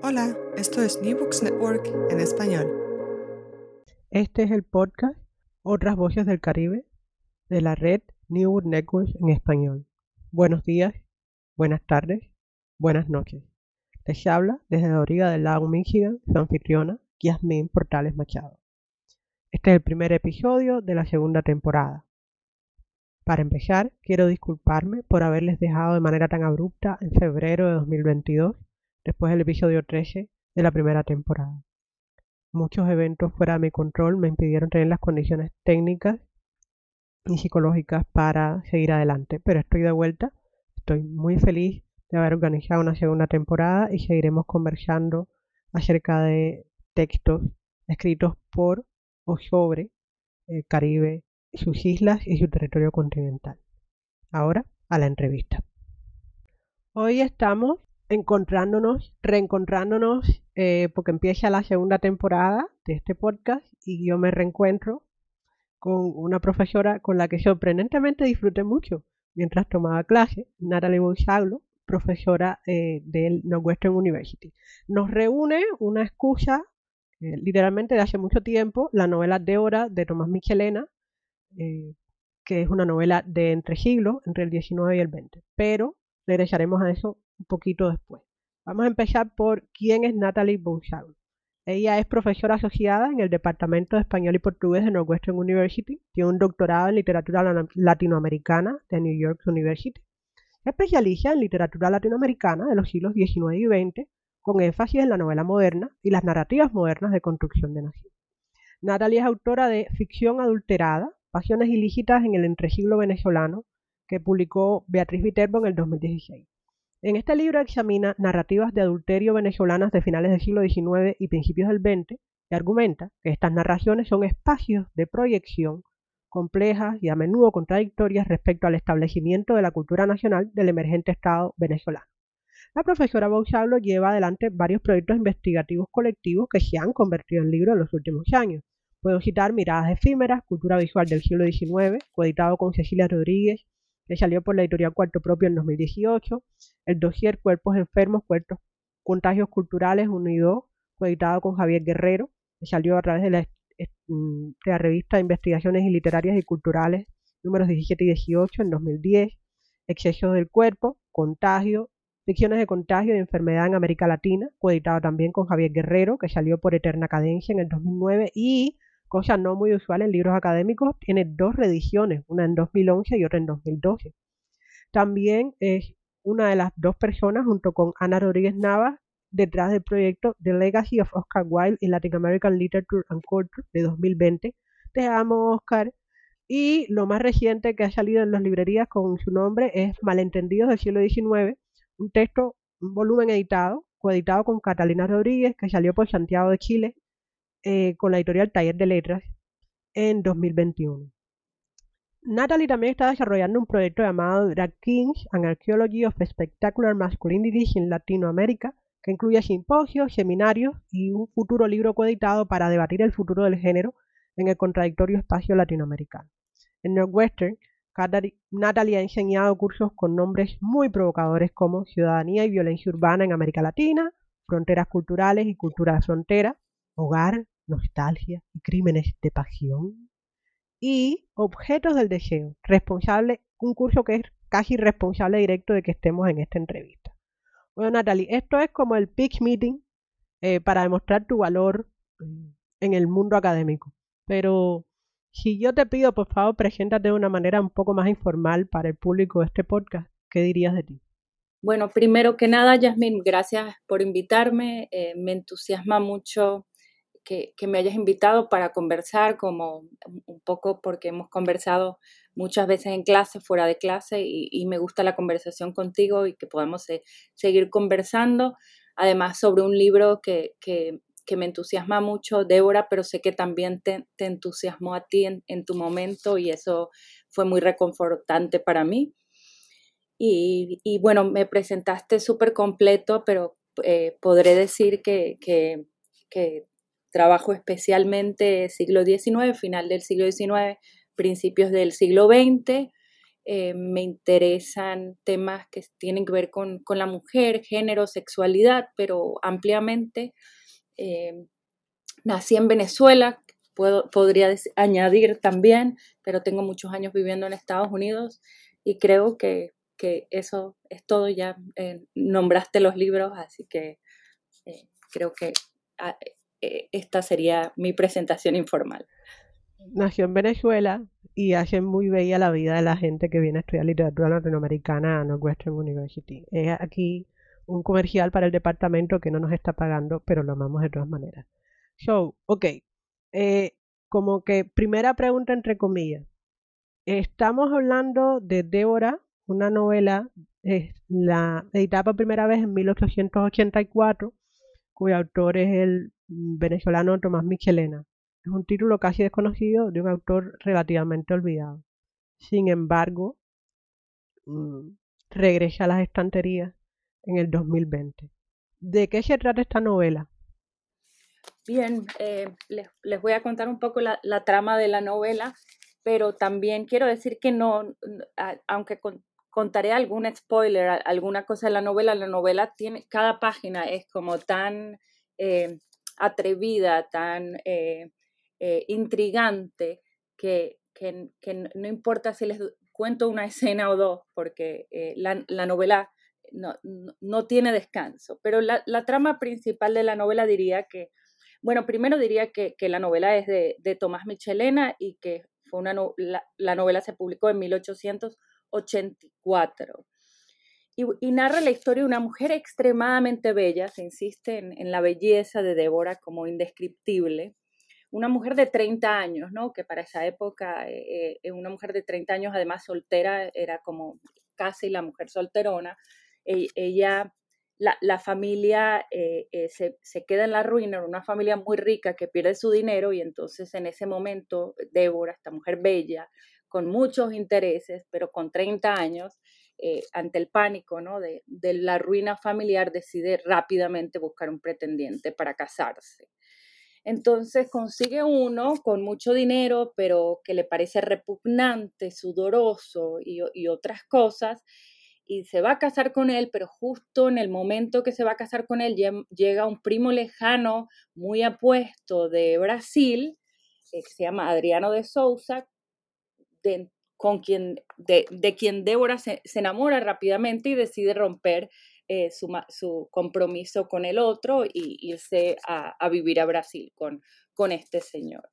Hola, esto es New Books Network en español. Este es el podcast Otras Voces del Caribe de la red New Book Network en español. Buenos días, buenas tardes, buenas noches. Les habla desde la orilla del lago Michigan su anfitriona, Yasmin Portales Machado. Este es el primer episodio de la segunda temporada. Para empezar, quiero disculparme por haberles dejado de manera tan abrupta en febrero de 2022, después del episodio 13 de la primera temporada. Muchos eventos fuera de mi control me impidieron tener las condiciones técnicas y psicológicas para seguir adelante, pero estoy de vuelta. Estoy muy feliz de haber organizado una segunda temporada y seguiremos conversando acerca de textos escritos por o sobre el Caribe, sus islas y su territorio continental. Ahora a la entrevista. Hoy estamos encontrándonos, reencontrándonos, eh, porque empieza la segunda temporada de este podcast y yo me reencuentro con una profesora con la que sorprendentemente disfruté mucho mientras tomaba clase, Natalie Boisaglo, profesora eh, del Northwestern University. Nos reúne una excusa, eh, literalmente de hace mucho tiempo, la novela de hora de Tomás Michelena, que es una novela de entre siglos, entre el 19 y el 20. Pero regresaremos a eso un poquito después. Vamos a empezar por quién es Natalie Bouchard. Ella es profesora asociada en el Departamento de Español y Portugués de Northwestern University. Tiene un doctorado en literatura latinoamericana de New York University. Especializa en literatura latinoamericana de los siglos XIX y XX, con énfasis en la novela moderna y las narrativas modernas de construcción de nación. Natalie es autora de Ficción adulterada, Pasiones ilícitas en el entresiglo venezolano, que publicó Beatriz Viterbo en el 2016. En este libro examina narrativas de adulterio venezolanas de finales del siglo XIX y principios del XX y argumenta que estas narraciones son espacios de proyección complejas y a menudo contradictorias respecto al establecimiento de la cultura nacional del emergente Estado venezolano. La profesora Bauchablo lleva adelante varios proyectos investigativos colectivos que se han convertido en libros en los últimos años. Puedo citar Miradas efímeras, Cultura visual del siglo XIX, coeditado con Cecilia Rodríguez, que salió por la editorial Cuarto Propio en 2018, el dossier Cuerpos Enfermos, Cuerpos Contagios Culturales 1 y 2, coeditado con Javier Guerrero, que salió a través de la, la revista Investigaciones y Literarias y Culturales números 17 y 18 en 2010, Excesos del Cuerpo, Contagio, Ficciones de Contagio y Enfermedad en América Latina, coeditado también con Javier Guerrero, que salió por Eterna Cadencia en el 2009, y cosa no muy usual en libros académicos, tiene dos reediciones, una en 2011 y otra en 2012. También es una de las dos personas, junto con Ana Rodríguez Navas, detrás del proyecto The Legacy of Oscar Wilde in Latin American Literature and Culture de 2020. Te amo, Oscar. Y lo más reciente que ha salido en las librerías con su nombre es Malentendidos del siglo XIX, un texto, un volumen editado, coeditado con Catalina Rodríguez, que salió por Santiago de Chile eh, con la editorial Taller de Letras en 2021. Natalie también está desarrollando un proyecto llamado Drag Kings, An Archaeology of Spectacular Masculinities in Latinoamérica, que incluye simposios, seminarios y un futuro libro coeditado para debatir el futuro del género en el contradictorio espacio latinoamericano. En Northwestern, Natalie ha enseñado cursos con nombres muy provocadores como Ciudadanía y Violencia Urbana en América Latina, Fronteras Culturales y Cultura de Frontera, Hogar, nostalgia y crímenes de pasión. Y objetos del deseo, responsable, un curso que es casi responsable directo de que estemos en esta entrevista. Bueno, Natalie, esto es como el pitch meeting eh, para demostrar tu valor eh, en el mundo académico. Pero si yo te pido, por favor, preséntate de una manera un poco más informal para el público de este podcast, ¿qué dirías de ti? Bueno, primero que nada, Yasmin, gracias por invitarme. Eh, me entusiasma mucho que, me hayas invitado para conversar, como un poco porque hemos conversado muchas veces en clase, fuera de clase, y, me gusta la conversación contigo y que podamos seguir conversando. Además, sobre un libro que, me entusiasma mucho, Débora, pero sé que también te, entusiasmó a ti en, tu momento y eso fue muy reconfortante para mí. Y, bueno, me presentaste súper completo, pero eh, podré decir que, que, trabajo especialmente siglo XIX, final del siglo XIX, principios del siglo XX. Eh, me interesan temas que tienen que ver con, la mujer, género, sexualidad, pero ampliamente. Eh, nací en Venezuela, puedo, podría añadir también, pero tengo muchos años viviendo en Estados Unidos y creo que, eso es todo. Ya eh, nombraste los libros, así que creo que ah, esta sería mi presentación informal. Nació en Venezuela, y hace muy bella la vida de la gente que viene a estudiar literatura latinoamericana a Northwestern University. Es aquí un comercial para el departamento que no nos está pagando, pero lo amamos de todas maneras. So, ok. Eh, como que primera pregunta entre comillas. Estamos hablando de Débora, una novela la editada por primera vez en 1884, cuyo autor es el venezolano Tomás Michelena. Es un título casi desconocido de un autor relativamente olvidado. Sin embargo, mm, regresa a las estanterías en el 2020. ¿De qué se trata esta novela? Bien, eh, les, voy a contar un poco la, trama de la novela, pero también quiero decir que no, aunque contaré algún spoiler, alguna cosa de la novela, la novela tiene, cada página es como tan eh, atrevida, tan eh, eh, intrigante que, no importa si les cuento una escena o dos, porque eh, la, novela no, tiene descanso. Pero la, trama principal de la novela diría que, bueno, primero diría que, la novela es de, Tomás Michelena y que fue una la, novela se publicó en 1884. Y, narra la historia de una mujer extremadamente bella, se insiste en, la belleza de Débora como indescriptible, una mujer de 30 años, ¿no? Que para esa época, eh, eh, una mujer de 30 años, además soltera, era como casi la mujer solterona. E, ella, la, familia eh, se, se, queda en la ruina, una familia muy rica que pierde su dinero y entonces en ese momento Débora, esta mujer bella, con muchos intereses, pero con 30 años, ante el pánico ¿no? de, de la ruina familiar, decide rápidamente buscar un pretendiente para casarse. Entonces consigue uno con mucho dinero, pero que le parece repugnante, sudoroso y, otras cosas, y se va a casar con él, pero justo en el momento que se va a casar con él llega un primo lejano, muy apuesto de Brasil, eh, que se llama Adriano de Souza, de, con quien, de, quien Débora se, enamora rápidamente y decide romper eh, su, compromiso con el otro y irse a, vivir a Brasil con, con este señor.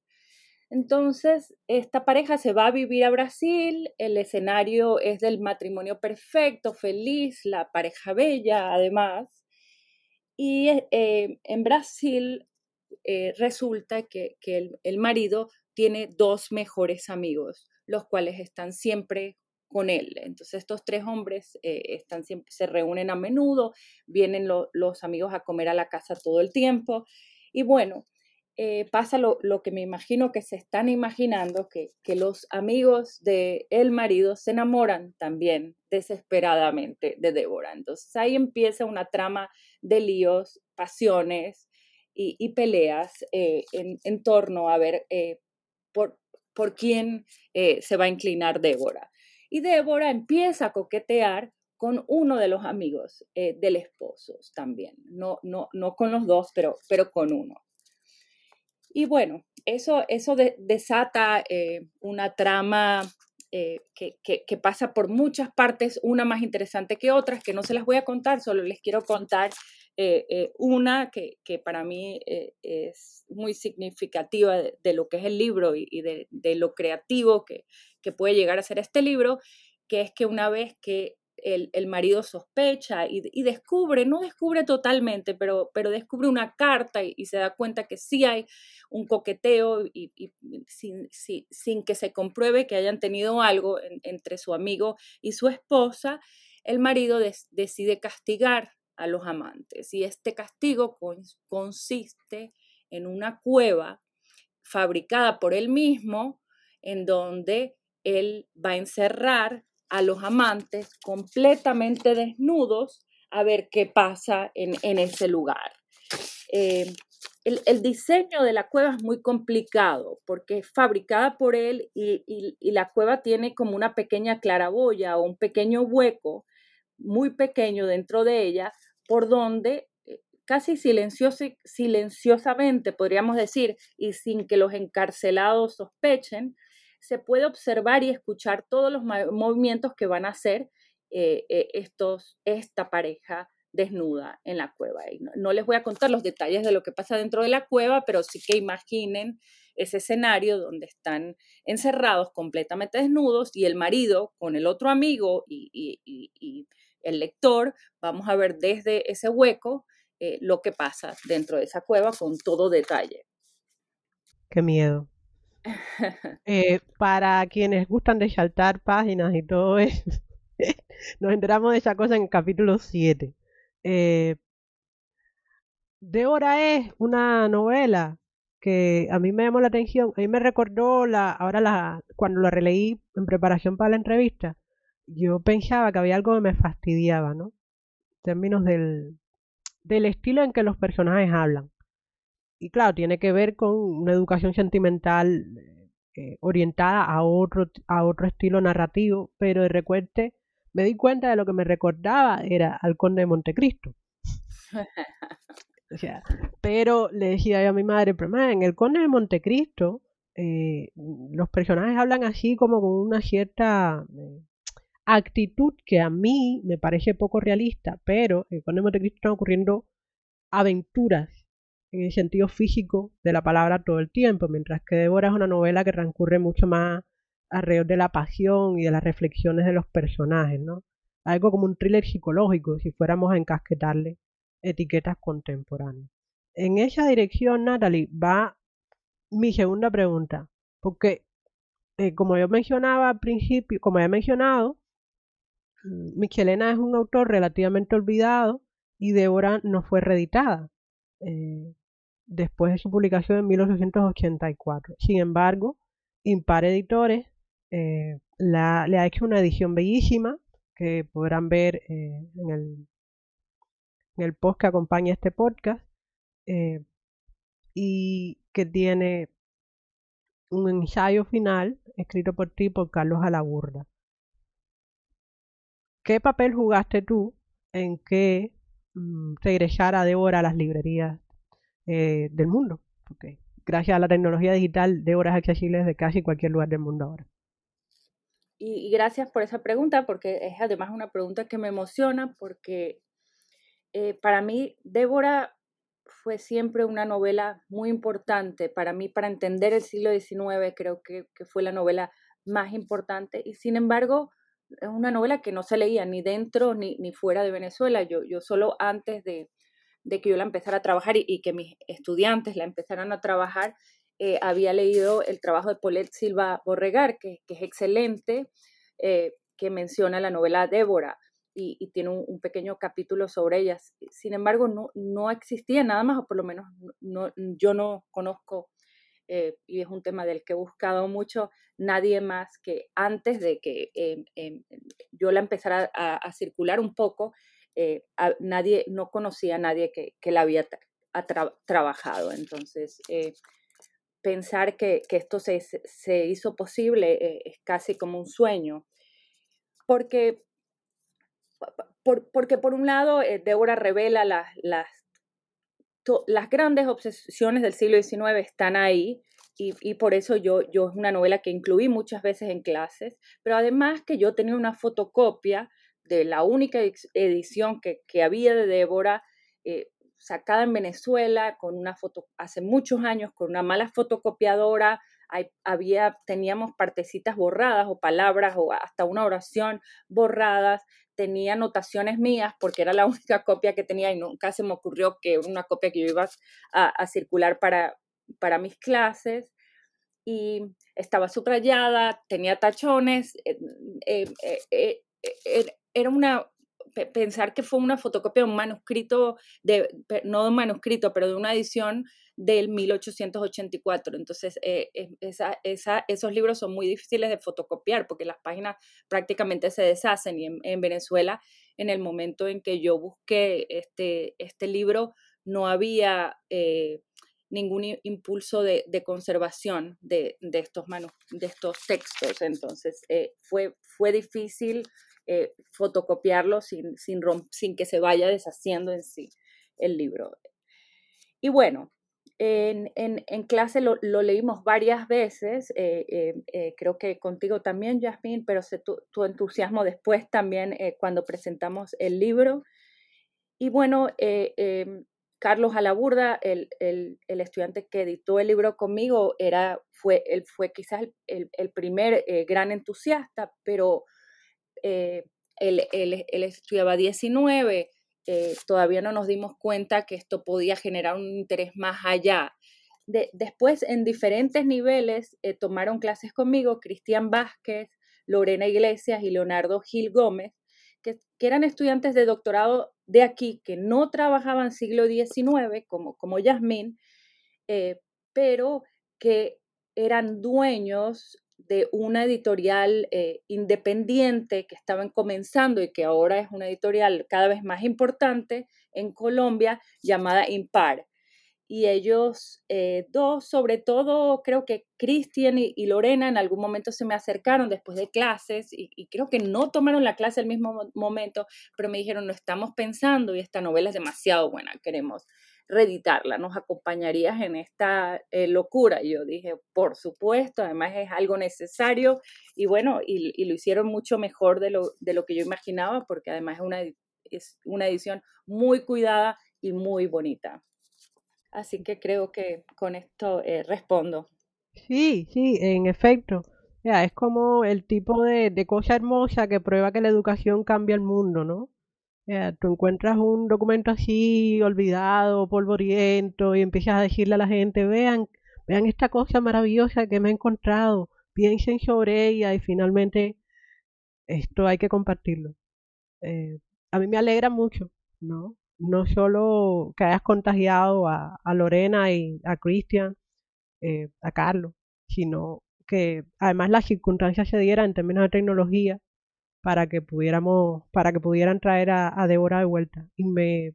Entonces, esta pareja se va a vivir a Brasil, el escenario es del matrimonio perfecto, feliz, la pareja bella además, y eh, en Brasil eh, resulta que, el, marido tiene dos mejores amigos, los cuales están siempre con él. Entonces estos tres hombres eh, están se reúnen a menudo, vienen los amigos a comer a la casa todo el tiempo y bueno, eh, pasa lo, que me imagino que se están imaginando, que, que los amigos del el marido se enamoran también desesperadamente de Débora. Entonces ahí empieza una trama de líos, pasiones y, peleas eh, en, torno a ver por quién se va a inclinar Débora y Débora empieza a coquetear con uno de los amigos eh, del esposo también, no, no, no con los dos, pero, pero con uno. Y bueno, eso, eso desata eh, una trama eh, que, que, pasa por muchas partes, una más interesante que otras, que no se las voy a contar, solo les quiero contar eh, eh, una que, para mí es muy significativa de, lo que es el libro y, de, lo creativo que, puede llegar a ser este libro, que es que una vez que el, marido sospecha y, descubre, no descubre totalmente, pero, descubre una carta y, se da cuenta que sí hay un coqueteo y, sin, que se compruebe que hayan tenido algo entre su amigo y su esposa, el marido decide castigar a los amantes y este castigo consiste en una cueva fabricada por él mismo en donde él va a encerrar a los amantes completamente desnudos a ver qué pasa en, ese lugar. Eh, el, diseño de la cueva es muy complicado porque es fabricada por él y, la cueva tiene como una pequeña claraboya o un pequeño hueco muy pequeño dentro de ella por donde eh, casi silenciosamente, podríamos decir, y sin que los encarcelados sospechen, se puede observar y escuchar todos los movimientos que van a hacer eh, eh, estos, esta pareja desnuda en la cueva. Y no, les voy a contar los detalles de lo que pasa dentro de la cueva, pero sí que imaginen ese escenario donde están encerrados completamente desnudos y el marido con el otro amigo y, el lector, vamos a ver desde ese hueco eh, lo que pasa dentro de esa cueva con todo detalle. Qué miedo. Eh, para quienes gustan de saltar páginas y todo eso, nos enteramos de esa cosa en el capítulo 7. Eh, Débora es una novela que a mí me llamó la atención, a mí me recordó la, ahora la, cuando la releí en preparación para la entrevista, yo pensaba que había algo que me fastidiaba, ¿no? En términos del, del estilo en que los personajes hablan y claro, tiene que ver con una educación sentimental eh, orientada a otro, a otro estilo narrativo, pero de recuente me di cuenta de lo que me recordaba era al conde de Montecristo. o sea, pero le decía yo a mi madre, pero en el conde de Montecristo eh, los personajes hablan así como con una cierta eh, actitud que a mí me parece poco realista, pero en el Montecristo están ocurriendo aventuras en el sentido físico de la palabra todo el tiempo, mientras que Débora es una novela que transcurre mucho más alrededor de la pasión y de las reflexiones de los personajes, ¿no? Algo como un thriller psicológico, si fuéramos a encasquetarle etiquetas contemporáneas. En esa dirección, Natalie, va mi segunda pregunta, porque eh, como yo mencionaba al principio, como he mencionado, Michelena es un autor relativamente olvidado y Débora no fue reeditada. Eh, después de su publicación en 1884. Sin embargo, Impar Editores eh, le ha hecho una edición bellísima que podrán ver eh, en, el, en el post que acompaña este podcast y que tiene un ensayo final escrito por ti por Carlos Alaburda. ¿Qué papel jugaste tú en que mm, regresara Débora a las librerías eh, del mundo. Gracias a la tecnología digital, de horas accesibles de casi cualquier lugar del mundo ahora. Y, gracias por esa pregunta, porque es además una pregunta que me emociona, porque eh, para mí Débora fue siempre una novela muy importante. Para mí, para entender el siglo XIX, creo que, que fue la novela más importante. Y sin embargo, es una novela que no se leía ni dentro ni, ni fuera de Venezuela. Yo, yo solo antes de, de que yo la empezara a trabajar y, que mis estudiantes la empezaran a trabajar, eh, había leído el trabajo de Paulette Silva Borregar, que, es excelente, eh, que menciona la novela Débora y, tiene un, pequeño capítulo sobre ellas. Sin embargo, no, no existía nada más, o por lo menos no, yo no conozco, eh, y es un tema del que he buscado mucho, nadie más que antes de que yo la empezara a circular un poco, eh, nadie, no conocía a nadie que, que la había trabajado. Entonces, eh, pensar que, que esto se, se, hizo posible es casi como un sueño. Porque, por, porque por un lado, Débora revela las, las grandes obsesiones del siglo XIX están ahí, y, por eso yo, yo es una novela que incluí muchas veces en clases, pero además que yo tenía una fotocopia de la única edición que, que había de Débora, eh, sacada en Venezuela, con una foto, hace muchos años, con una mala fotocopiadora, había, teníamos partecitas borradas o palabras o hasta una oración borradas, tenía anotaciones mías porque era la única copia que tenía y nunca se me ocurrió que era una copia que yo iba a circular para, para mis clases. Y estaba subrayada, tenía tachones, eh, eh, eh, era una, pensar que fue una fotocopia de un manuscrito, de, no de un manuscrito, pero de una edición del 1884. Entonces, esa, esa, esos libros son muy difíciles de fotocopiar porque las páginas prácticamente se deshacen y en, Venezuela, en el momento en que yo busqué este, este libro, no había ningún impulso de, conservación de, estos de estos textos. Entonces, eh, fue, fue difícil eh, fotocopiarlo sin, sin, sin que se vaya deshaciendo en sí el libro. Y bueno, en, clase lo, leímos varias veces, eh, creo que contigo también, Jasmine, pero sé tu, tu entusiasmo después también cuando presentamos el libro. Y bueno, em, Carlos Alaburda, el, el, el, estudiante que editó el libro conmigo, era, fue, él fue quizás el, el primer eh, gran entusiasta, pero eh, él, él, estudiaba 19, eh, todavía no nos dimos cuenta que esto podía generar un interés más allá. De, después, en diferentes niveles, tomaron clases conmigo Cristian Vázquez, Lorena Iglesias y Leonardo Gil Gómez, que, que eran estudiantes de doctorado de aquí que no trabajaban siglo XIX, como, como Yasmín, eh, pero que eran dueños de una editorial eh, independiente que estaban comenzando y que ahora es una editorial cada vez más importante en Colombia llamada Impar. Y ellos eh, dos, sobre todo creo que Cristian y, Lorena en algún momento se me acercaron después de clases y, creo que no tomaron la clase al mismo momento, pero me dijeron, no estamos pensando y esta novela es demasiado buena, queremos reeditarla, ¿nos acompañarías en esta eh, locura? Y yo dije, por supuesto, además es algo necesario y bueno, y, lo hicieron mucho mejor de lo, de lo que yo imaginaba porque además es una, es una edición muy cuidada y muy bonita. Así que creo que con esto eh, respondo. Sí, sí, en efecto. es como el tipo de, cosa hermosa que prueba que la educación cambia el mundo, ¿no? Tú encuentras un documento así olvidado, polvoriento, y empiezas a decirle a la gente, vean, vean esta cosa maravillosa que me he encontrado, piensen sobre ella y finalmente esto hay que compartirlo. Eh, a mí me alegra mucho, ¿no? no solo que hayas contagiado a, Lorena y a Cristian, eh, a Carlos, sino que además las circunstancias se dieran en términos de tecnología para que pudiéramos, para que pudieran traer a, a Débora de vuelta. Y me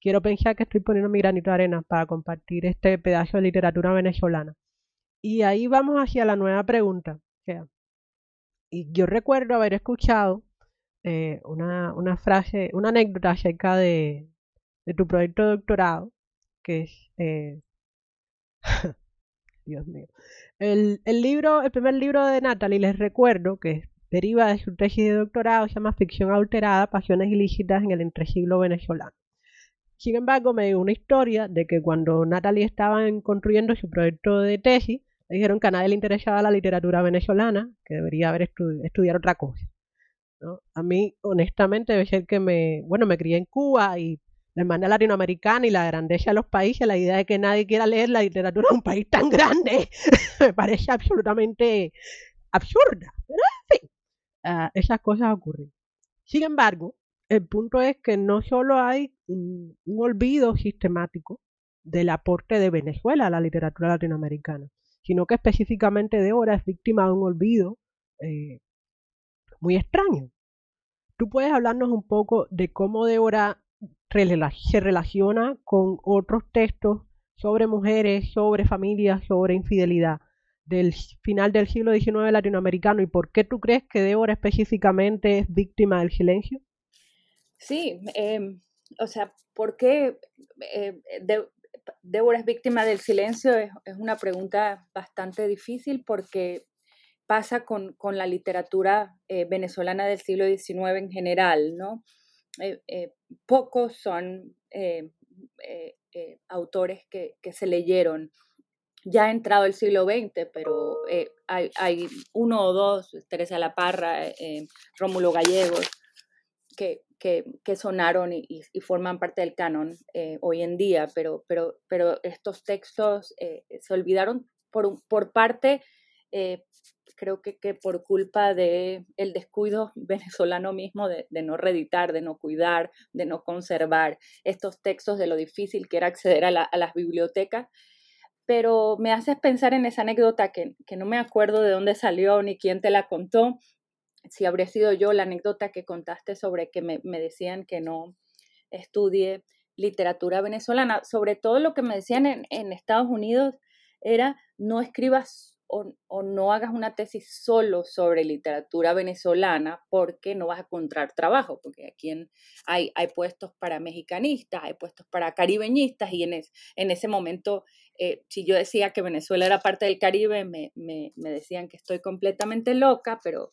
quiero pensar que estoy poniendo mi granito de arena para compartir este pedazo de literatura venezolana. Y ahí vamos hacia la nueva pregunta. y yo recuerdo haber escuchado eh, una, una, frase, una anécdota acerca de, de tu proyecto de doctorado, que es... Eh, Dios mío. El, el, libro, el primer libro de Natalie, les recuerdo que deriva de su tesis de doctorado, se llama Ficción alterada, pasiones ilícitas en el entresiglo venezolano. Sin embargo, me dio una historia de que cuando Natalie estaba construyendo su proyecto de tesis, le dijeron que a nadie le interesaba la literatura venezolana, que debería haber estudiado estudiar otra cosa. A mí, honestamente, debe ser que me, bueno, me crié en Cuba y la hermandad latinoamericana y la grandeza de los países, la idea de que nadie quiera leer la literatura de un país tan grande, me parece absolutamente absurda. Ah, esas cosas ocurren. Sin embargo, el punto es que no solo hay un, olvido sistemático del aporte de Venezuela a la literatura latinoamericana, sino que específicamente de es víctima de un olvido eh, muy extraño. ¿Tú puedes hablarnos un poco de cómo Débora se relaciona con otros textos sobre mujeres, sobre familias, sobre infidelidad del final del siglo XIX latinoamericano y por qué tú crees que Débora específicamente es víctima del silencio? Sí, em, o sea, ¿por qué eh, Débora es víctima del silencio es, una pregunta bastante difícil porque pasa con, la literatura eh, venezolana del siglo XIX en general, ¿no? Eh, eh, pocos son autores que, se leyeron. Ya ha entrado el siglo XX, pero hay, hay, uno o dos, Teresa La Parra, Rómulo Gallegos, que, que, sonaron y, forman parte del canon eh, hoy en día, pero, pero, pero estos textos eh, se olvidaron por, por parte, eh, creo que, que, por culpa del el descuido venezolano mismo de, no reeditar, de no cuidar, de no conservar estos textos, de lo difícil que era acceder a, a las bibliotecas. Pero me haces pensar en esa anécdota que, que no me acuerdo de dónde salió ni quién te la contó, si habría sido yo la anécdota que contaste sobre que me, decían que no estudie literatura venezolana. Sobre todo lo que me decían en, Estados Unidos era no escribas o, no hagas una tesis solo sobre literatura venezolana porque no vas a encontrar trabajo, porque aquí hay, hay puestos para mexicanistas, hay puestos para caribeñistas y en, en ese momento, eh, si yo decía que Venezuela era parte del Caribe, me, me decían que estoy completamente loca, pero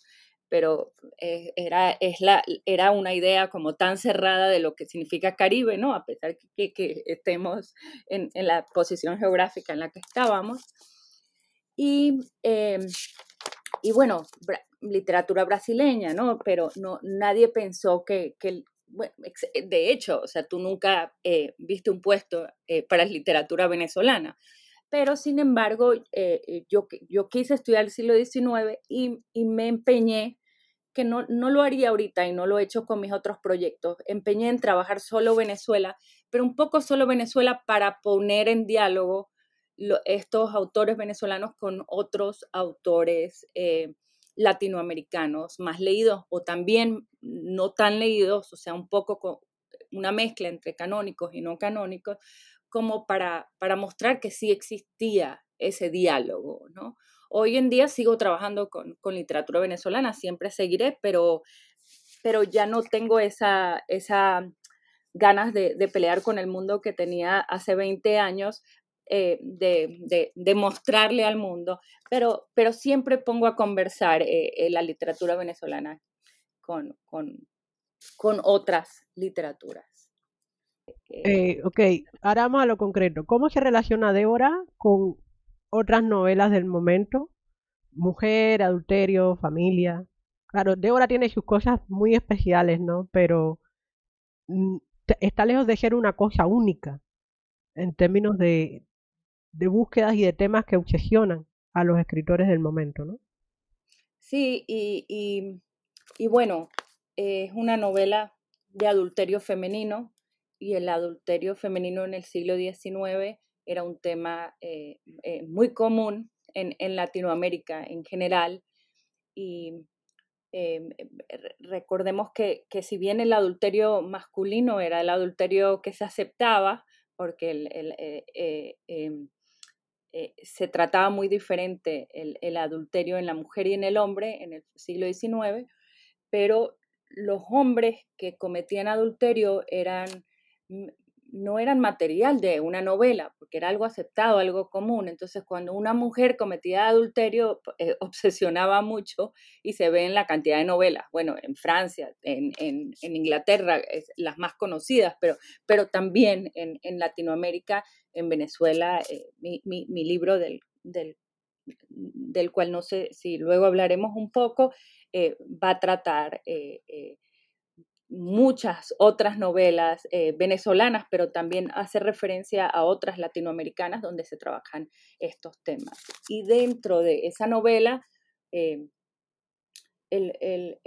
pero eh, era, es la, era una idea como tan cerrada de lo que significa Caribe, ¿no? A pesar que, que estemos en, en, la posición geográfica en la que estábamos. Y, em, y bueno, literatura brasileña, ¿no? Pero no, nadie pensó que, que de hecho, o sea, tú nunca eh, viste un puesto eh, para literatura venezolana pero sin embargo eh, yo, yo quise estudiar el siglo XIX y, y me empeñé, que no, no, lo haría ahorita y no lo he hecho con mis otros proyectos, empeñé en trabajar solo Venezuela, pero un poco solo Venezuela para poner en diálogo estos autores venezolanos con otros autores eh, latinoamericanos más leídos o también no tan leídos, o sea, un poco con una mezcla entre canónicos y no canónicos, como para, para mostrar que sí existía ese diálogo, ¿no? Hoy en día sigo trabajando con, con literatura venezolana, siempre seguiré, pero, pero ya no tengo esa, esa ganas de, de, pelear con el mundo que tenía hace 20 años, eh, de, de, mostrarle al mundo, pero, pero siempre pongo a conversar eh, eh, la literatura venezolana con, con, con otras literaturas. Eh, ok, ahora vamos a lo concreto. ¿Cómo se relaciona Débora con otras novelas del momento? Mujer, adulterio, familia. Claro, Débora tiene sus cosas muy especiales, ¿no? Pero mm, está lejos de ser una cosa única en términos de, de búsquedas y de temas que obsesionan a los escritores del momento, ¿no? Sí, y, y, bueno, es una novela de adulterio femenino, y el adulterio femenino en el siglo XIX era un tema eh, eh, muy común en, en, Latinoamérica en general. Y eh, recordemos que, que, si bien el adulterio masculino era el adulterio que se aceptaba, porque el, em, se trataba muy diferente el, el adulterio en la mujer y en el hombre en el siglo XIX, pero los hombres que cometían adulterio eran no eran material de una novela, porque era algo aceptado, algo común. Entonces, cuando una mujer cometía adulterio, eh, obsesionaba mucho y se ve en la cantidad de novelas. Bueno, en Francia, en, Inglaterra, las más conocidas, pero, pero también en, Latinoamérica, en Venezuela, eh, mi, libro del, del, del, cual no sé si luego hablaremos un poco, eh, va a tratar muchas otras novelas eh, venezolanas, pero también hace referencia a otras latinoamericanas donde se trabajan estos temas. Y dentro de esa novela, eh, eh,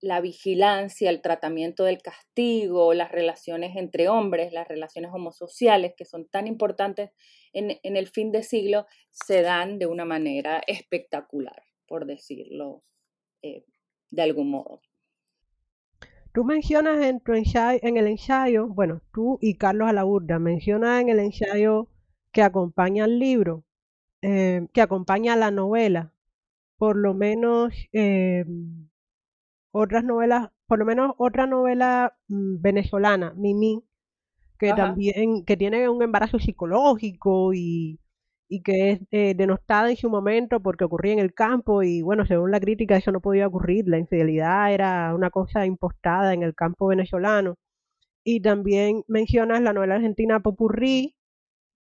la vigilancia, el tratamiento del castigo, las relaciones entre hombres, las relaciones homosociales, que son tan importantes en, en el fin de siglo, se dan de una manera espectacular, por decirlo de algún modo. Tú mencionas en, tu ensayo, en el ensayo, bueno, tú y Carlos Alaburda, mencionas en el ensayo que acompaña al libro, eh, que acompaña a la novela, por lo menos eh, otras novelas, por lo menos otra novela mm, venezolana, Mimi, que también, que tiene un embarazo psicológico y, y que es eh, denostada en su momento porque ocurría en el campo y bueno, según la crítica eso no podía ocurrir, la infidelidad era una cosa impostada en el campo venezolano. Y también mencionas la novela argentina Popurrí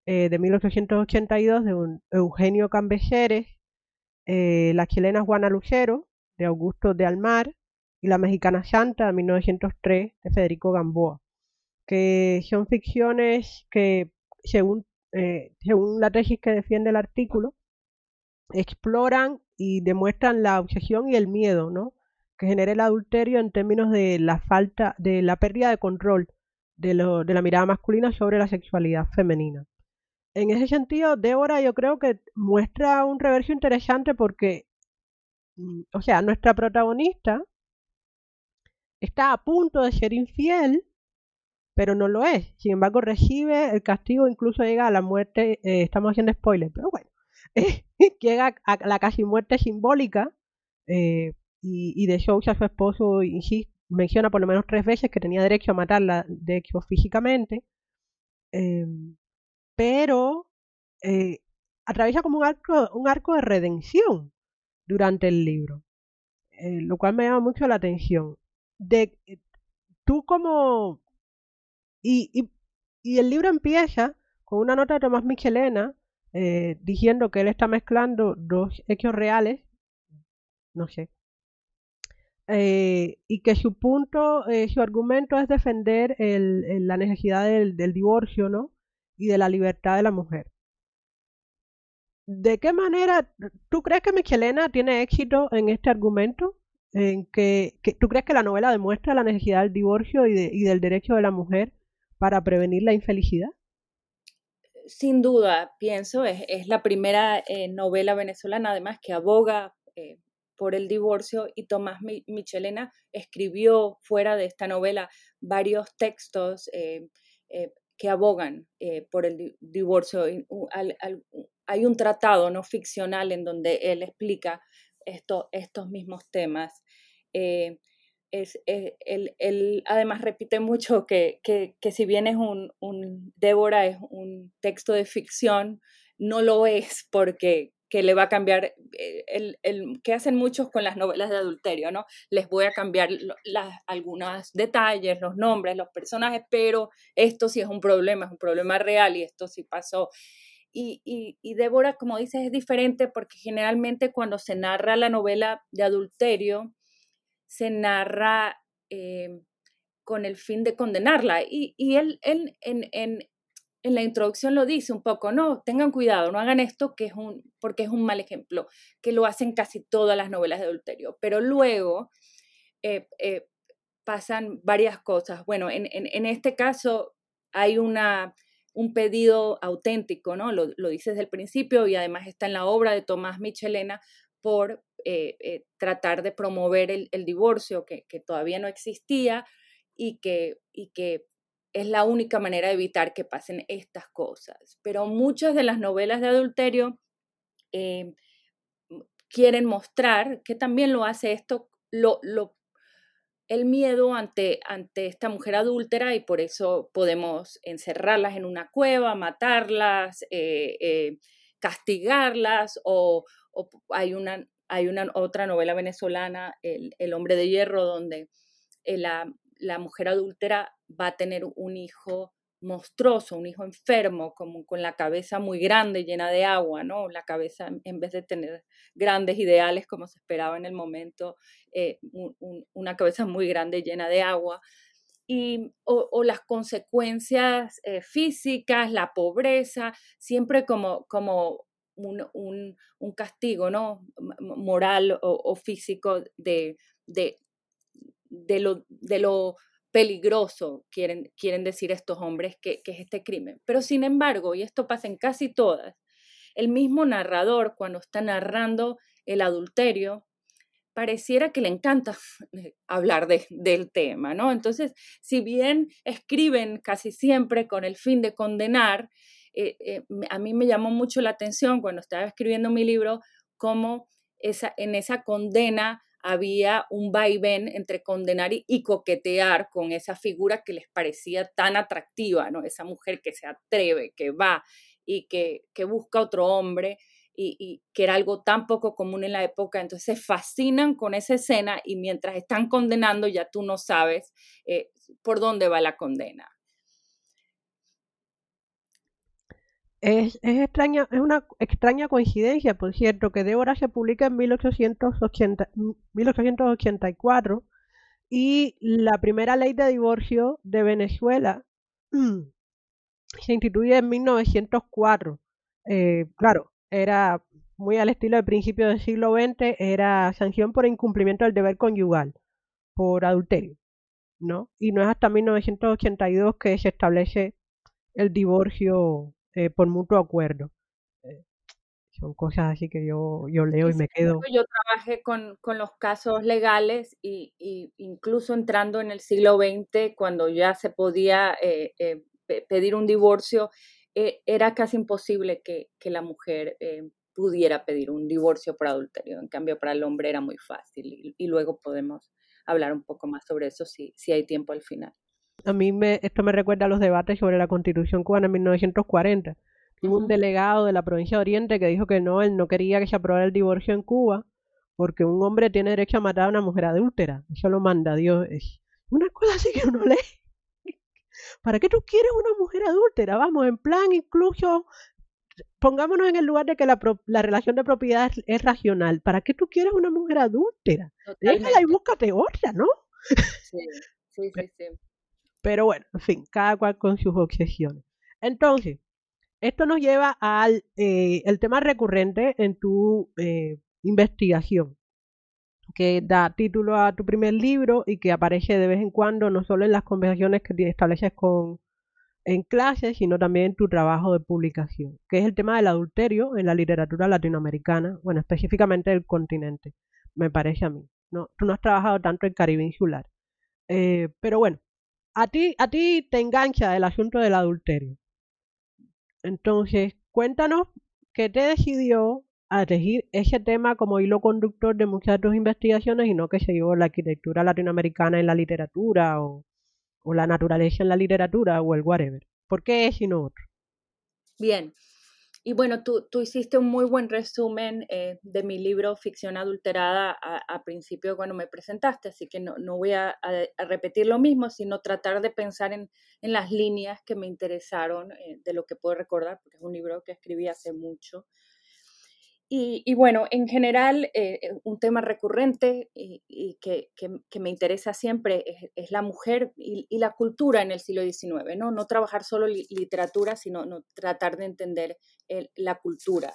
eh, de 1882 de Eugenio Cambeseres, eh, la chilena Juana Lucero de Augusto de Almar y la mexicana Santa de 1903 de Federico Gamboa, que son ficciones que según eh, según la tesis que defiende el artículo, exploran y demuestran la obsesión y el miedo. Que genera el adulterio en términos de la falta, de la pérdida de control de, de la mirada masculina sobre la sexualidad femenina. En ese sentido, Débora yo creo que muestra un reverso interesante porque, mm, o sea, nuestra protagonista está a punto de ser infiel pero no lo es. Sin embargo, recibe el castigo, incluso llega a la muerte, eh, estamos haciendo spoiler, pero bueno, llega a la casi muerte simbólica eh, y, de Sousa, su esposo, menciona por lo menos tres veces que tenía derecho a matarla, de hecho, físicamente, em, pero eh, atraviesa como un arco, un arco de redención durante el libro, lo cual me llama mucho la atención. De, tú como y, el libro empieza con una nota de Tomás Michelena eh, diciendo que él está mezclando dos hechos reales, no sé, eh, y que su punto, eh, su argumento es defender el, la necesidad del, divorcio, ¿no? Y de la libertad de la mujer. ¿De qué manera tú crees que Michelena tiene éxito en este argumento? En que, ¿Tú crees que la novela demuestra la necesidad del divorcio y del derecho de la mujer para prevenir la infelicidad? Sin duda, pienso, es, es la primera eh, novela venezolana además que aboga eh, por el divorcio y Tomás Michelena escribió fuera de esta novela varios textos eh, que abogan por el divorcio. hay un tratado no ficcional en donde él explica esto, estos mismos temas es, eh, él, además repite mucho que, que, que si bien es un, un, Débora es un texto de ficción, no lo es porque que le va a cambiar, eh, el, el, que hacen muchos con las novelas de adulterio, ¿no? Les voy a cambiar las, algunos detalles, los nombres, los personajes, pero esto sí es un problema, es un problema real y esto sí pasó. Y, y, y Débora, como dices, es diferente porque generalmente cuando se narra la novela de adulterio, se narra eh, con el fin de condenarla. Y, él, en, en, la introducción lo dice un poco, no, tengan cuidado, no hagan esto que es un, porque es un mal ejemplo, que lo hacen casi todas las novelas de adulterio. Pero luego eh, eh, pasan varias cosas. Bueno, en, este caso hay una, un pedido auténtico, ¿no? Lo, lo dice desde el principio y además está en la obra de Tomás Michelena por eh, eh, tratar de promover el, divorcio que, todavía no existía y que, es la única manera de evitar que pasen estas cosas. Pero muchas de las novelas de adulterio eh, quieren mostrar que también lo hace esto, el miedo ante, ante esta mujer adúltera y por eso podemos encerrarlas en una cueva, matarlas, castigarlas o, o hay una hay una otra novela venezolana, El, hombre de hierro, donde eh, la, la, mujer adúltera va a tener un hijo monstruoso, un hijo enfermo, como con la cabeza muy grande, llena de agua, ¿no? La cabeza, en vez de tener grandes ideales como se esperaba en el momento, eh, una cabeza muy grande, llena de agua. Y, o, las consecuencias eh, físicas, la pobreza, siempre como, como un, castigo ¿no? moral o, físico de, de, de, lo, de lo peligroso, quieren, quieren decir estos hombres, que, es este crimen. Pero sin embargo, y esto pasa en casi todas, el mismo narrador cuando está narrando el adulterio, pareciera que le encanta hablar de, del tema, ¿no? Entonces, si bien escriben casi siempre con el fin de condenar, eh, eh, a mí me llamó mucho la atención cuando estaba escribiendo mi libro cómo esa, en esa condena había un vaivén entre condenar y, coquetear con esa figura que les parecía tan atractiva, ¿no? Esa mujer que se atreve, que va y que, busca otro hombre y, que era algo tan poco común en la época, entonces se fascinan con esa escena y mientras están condenando ya tú no sabes eh, por dónde va la condena. Es, extraña, es una extraña coincidencia, por cierto, que Débora se publica en 1880, 1884 y la primera ley de divorcio de Venezuela se instituye en 1904. Eh, claro, era muy al estilo del principio del siglo XX, era sanción por incumplimiento del deber conyugal, por adulterio, ¿no? Y no es hasta 1982 que se establece el divorcio eh, por mutuo acuerdo. Eh, son cosas así que yo, yo leo y me quedo. Yo trabajé con, con los casos legales y, incluso entrando en el siglo XX, cuando ya se podía eh, pedir un divorcio, era casi imposible que, que la mujer pudiera pedir un divorcio por adulterio. En cambio, para el hombre era muy fácil y, y luego podemos hablar un poco más sobre eso si, si hay tiempo al final a mí me, esto me recuerda a los debates sobre la constitución cubana en 1940. Hubo un delegado de la provincia de Oriente que dijo que no, él no quería que se aprobara el divorcio en Cuba porque un hombre tiene derecho a matar a una mujer adúltera. Eso lo manda Dios. Es una cosa así que uno lee. ¿Para qué tú quieres una mujer adúltera? Vamos, en plan incluso pongámonos en el lugar de que la, la relación de propiedad es, racional. ¿Para qué tú quieres una mujer adúltera? Déjala y búscate otra, ¿no? Sí, sí, sí. sí. Pero bueno, en fin, cada cual con sus obsesiones. Entonces, esto nos lleva al eh, el tema recurrente en tu eh, investigación, que da título a tu primer libro y que aparece de vez en cuando, no solo en las conversaciones que estableces con en clases, sino también en tu trabajo de publicación, que es el tema del adulterio en la literatura latinoamericana, bueno, específicamente del continente, me parece a mí. No, tú no has trabajado tanto en Caribe insular. Eh, pero bueno, a ti, a ti te engancha el asunto del adulterio. Entonces, cuéntanos qué te decidió a elegir ese tema como hilo conductor de muchas de tus investigaciones y no que se llevó la arquitectura latinoamericana en la literatura o, la naturaleza en la literatura o el whatever. ¿Por qué es y no otro? Bien, y bueno, tú, tú hiciste un muy buen resumen eh, de mi libro Ficción Adulterada a, principio cuando me presentaste, así que no, no voy a, repetir lo mismo, sino tratar de pensar en, en las líneas que me interesaron eh, de lo que puedo recordar, porque es un libro que escribí hace mucho y, bueno, en general, eh, eh, un tema recurrente y, que, me interesa siempre es, la mujer y, la cultura en el siglo XIX, ¿no? No trabajar solo literatura, sino no, tratar de entender la cultura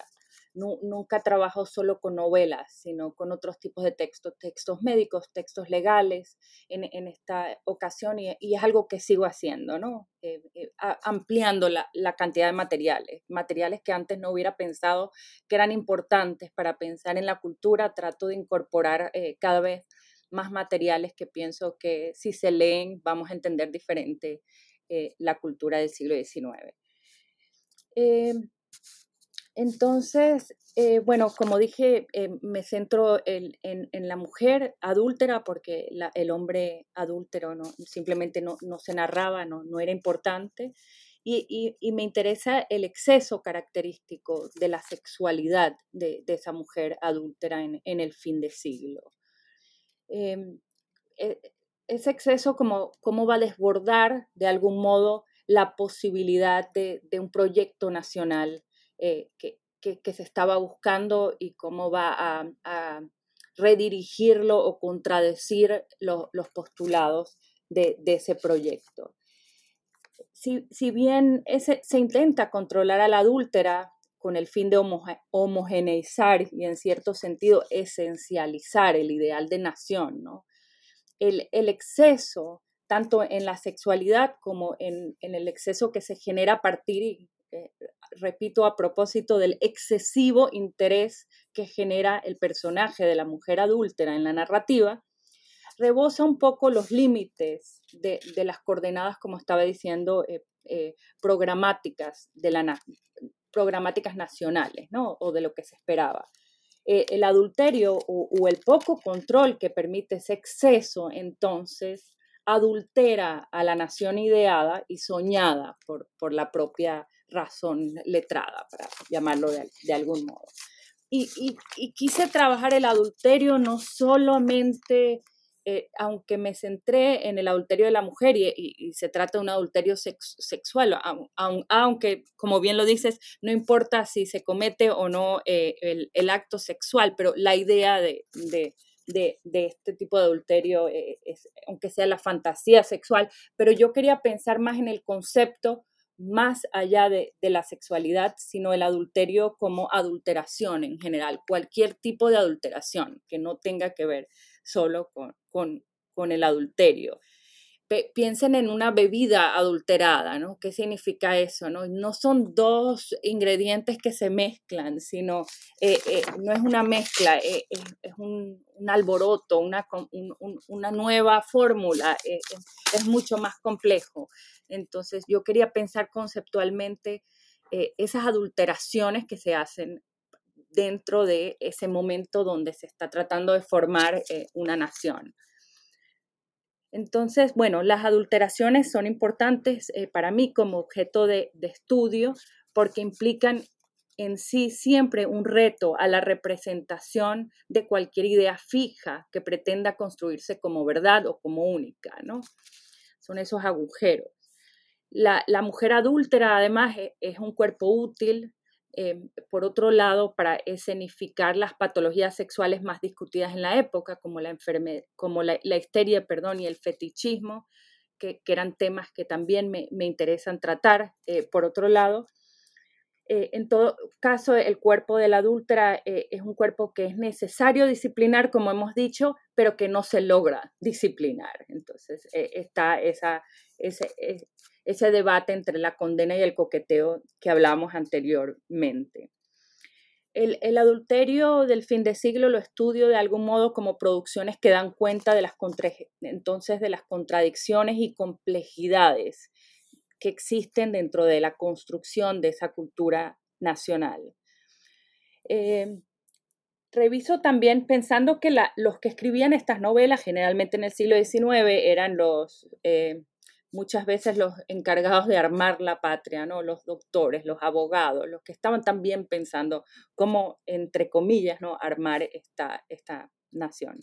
nunca trabajo solo con novelas, sino con otros tipos de textos, textos médicos, textos legales en, esta ocasión y, es algo que sigo haciendo, ¿no? Eh, eh, ampliando la, cantidad de materiales, materiales que antes no hubiera pensado que eran importantes para pensar en la cultura, trato de incorporar eh, cada vez más materiales que pienso que si se leen vamos a entender diferente la cultura del siglo XIX. Entonces, eh, bueno, como dije, eh, me centro en, la mujer adúltera porque el hombre adúltero no, simplemente no, se narraba, no, era importante. Y, me interesa el exceso característico de la sexualidad de, esa mujer adúltera en, el fin de siglo. Em, e, ese exceso, como, cómo va a desbordar de algún modo la posibilidad de un proyecto nacional eh, que, se estaba buscando y cómo va a, redirigirlo o contradecir los postulados de, ese proyecto. Si, bien se intenta controlar a la adúltera con el fin de homogeneizar y en cierto sentido esencializar el ideal de nación, ¿no? el, exceso, tanto en la sexualidad como en, en, el exceso que se genera a partir eh, repito, a propósito del excesivo interés que genera el personaje de la mujer adúltera en la narrativa, rebosa un poco los límites de, las coordenadas, como estaba diciendo, eh, eh, programáticas, de la, programáticas nacionales, ¿no? O de lo que se esperaba. eh, el adulterio o, el poco control que permite ese exceso, entonces adultera a la nación ideada y soñada por, por la propia razón letrada, para llamarlo de, algún modo. Y, y, quise trabajar el adulterio no solamente eh, aunque me centré en el adulterio de la mujer y, se trata de un adulterio sexual, aunque, como bien lo dices, no importa si se comete o no eh, el, acto sexual, pero la idea de, este tipo de adulterio, eh, es, aunque sea la fantasía sexual, pero yo quería pensar más en el concepto más allá de, la sexualidad, sino el adulterio como adulteración en general, cualquier tipo de adulteración que no tenga que ver solo con, con, el adulterio. Piensen en una bebida adulterada, ¿no? ¿Qué significa eso? No, son dos ingredientes que se mezclan, sino eh, eh, no es una mezcla, eh, es un, alboroto, una, una nueva fórmula, es mucho más complejo. Entonces yo quería pensar conceptualmente esas adulteraciones que se hacen dentro de ese momento donde se está tratando de formar eh, una nación. Entonces, bueno, las adulteraciones son importantes eh, para mí como objeto de, estudio porque implican en sí siempre un reto a la representación de cualquier idea fija que pretenda construirse como verdad o como única, ¿no? Son esos agujeros. La, mujer adúltera, además, e, es un cuerpo útil, Em, por otro lado, para escenificar las patologías sexuales más discutidas en la época, como la, como la, histeria perdón, y el fetichismo, que, eran temas que también me, interesan tratar. Eh, por otro lado, eh, en todo caso, el cuerpo del adúltera eh, es un cuerpo que es necesario disciplinar, como hemos dicho, pero que no se logra disciplinar. Entonces, está esa, ese, debate entre la condena y el coqueteo que hablábamos anteriormente. El, adulterio del fin de siglo lo estudio de algún modo como producciones que dan cuenta de las, entonces de las contradicciones y complejidades que existen dentro de la construcción de esa cultura nacional. Eh, reviso también pensando que los que escribían estas novelas, generalmente en el siglo XIX, eran los eh, muchas veces los encargados de armar la patria, ¿no? los doctores, los abogados, los que estaban también pensando cómo, entre comillas, ¿no? armar esta, esta nación.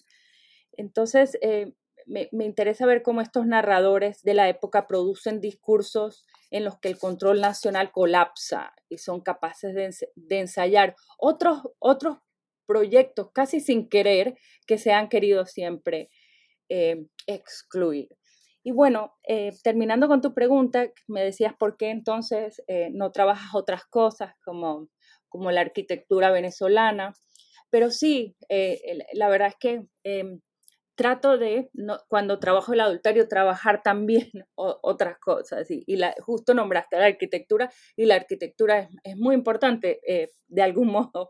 Entonces, eh, me, interesa ver cómo estos narradores de la época producen discursos en los que el control nacional colapsa y son capaces de, ensayar otros, otros proyectos casi sin querer que se han querido siempre eh, excluir. Y bueno, eh, terminando con tu pregunta, me decías por qué entonces eh, no trabajas otras cosas como, como la arquitectura venezolana. Pero sí, eh, la verdad es que em, trato de, cuando trabajo el adulterio, trabajar también otras cosas. Y, la, justo nombraste la arquitectura y la arquitectura es, muy importante de algún modo.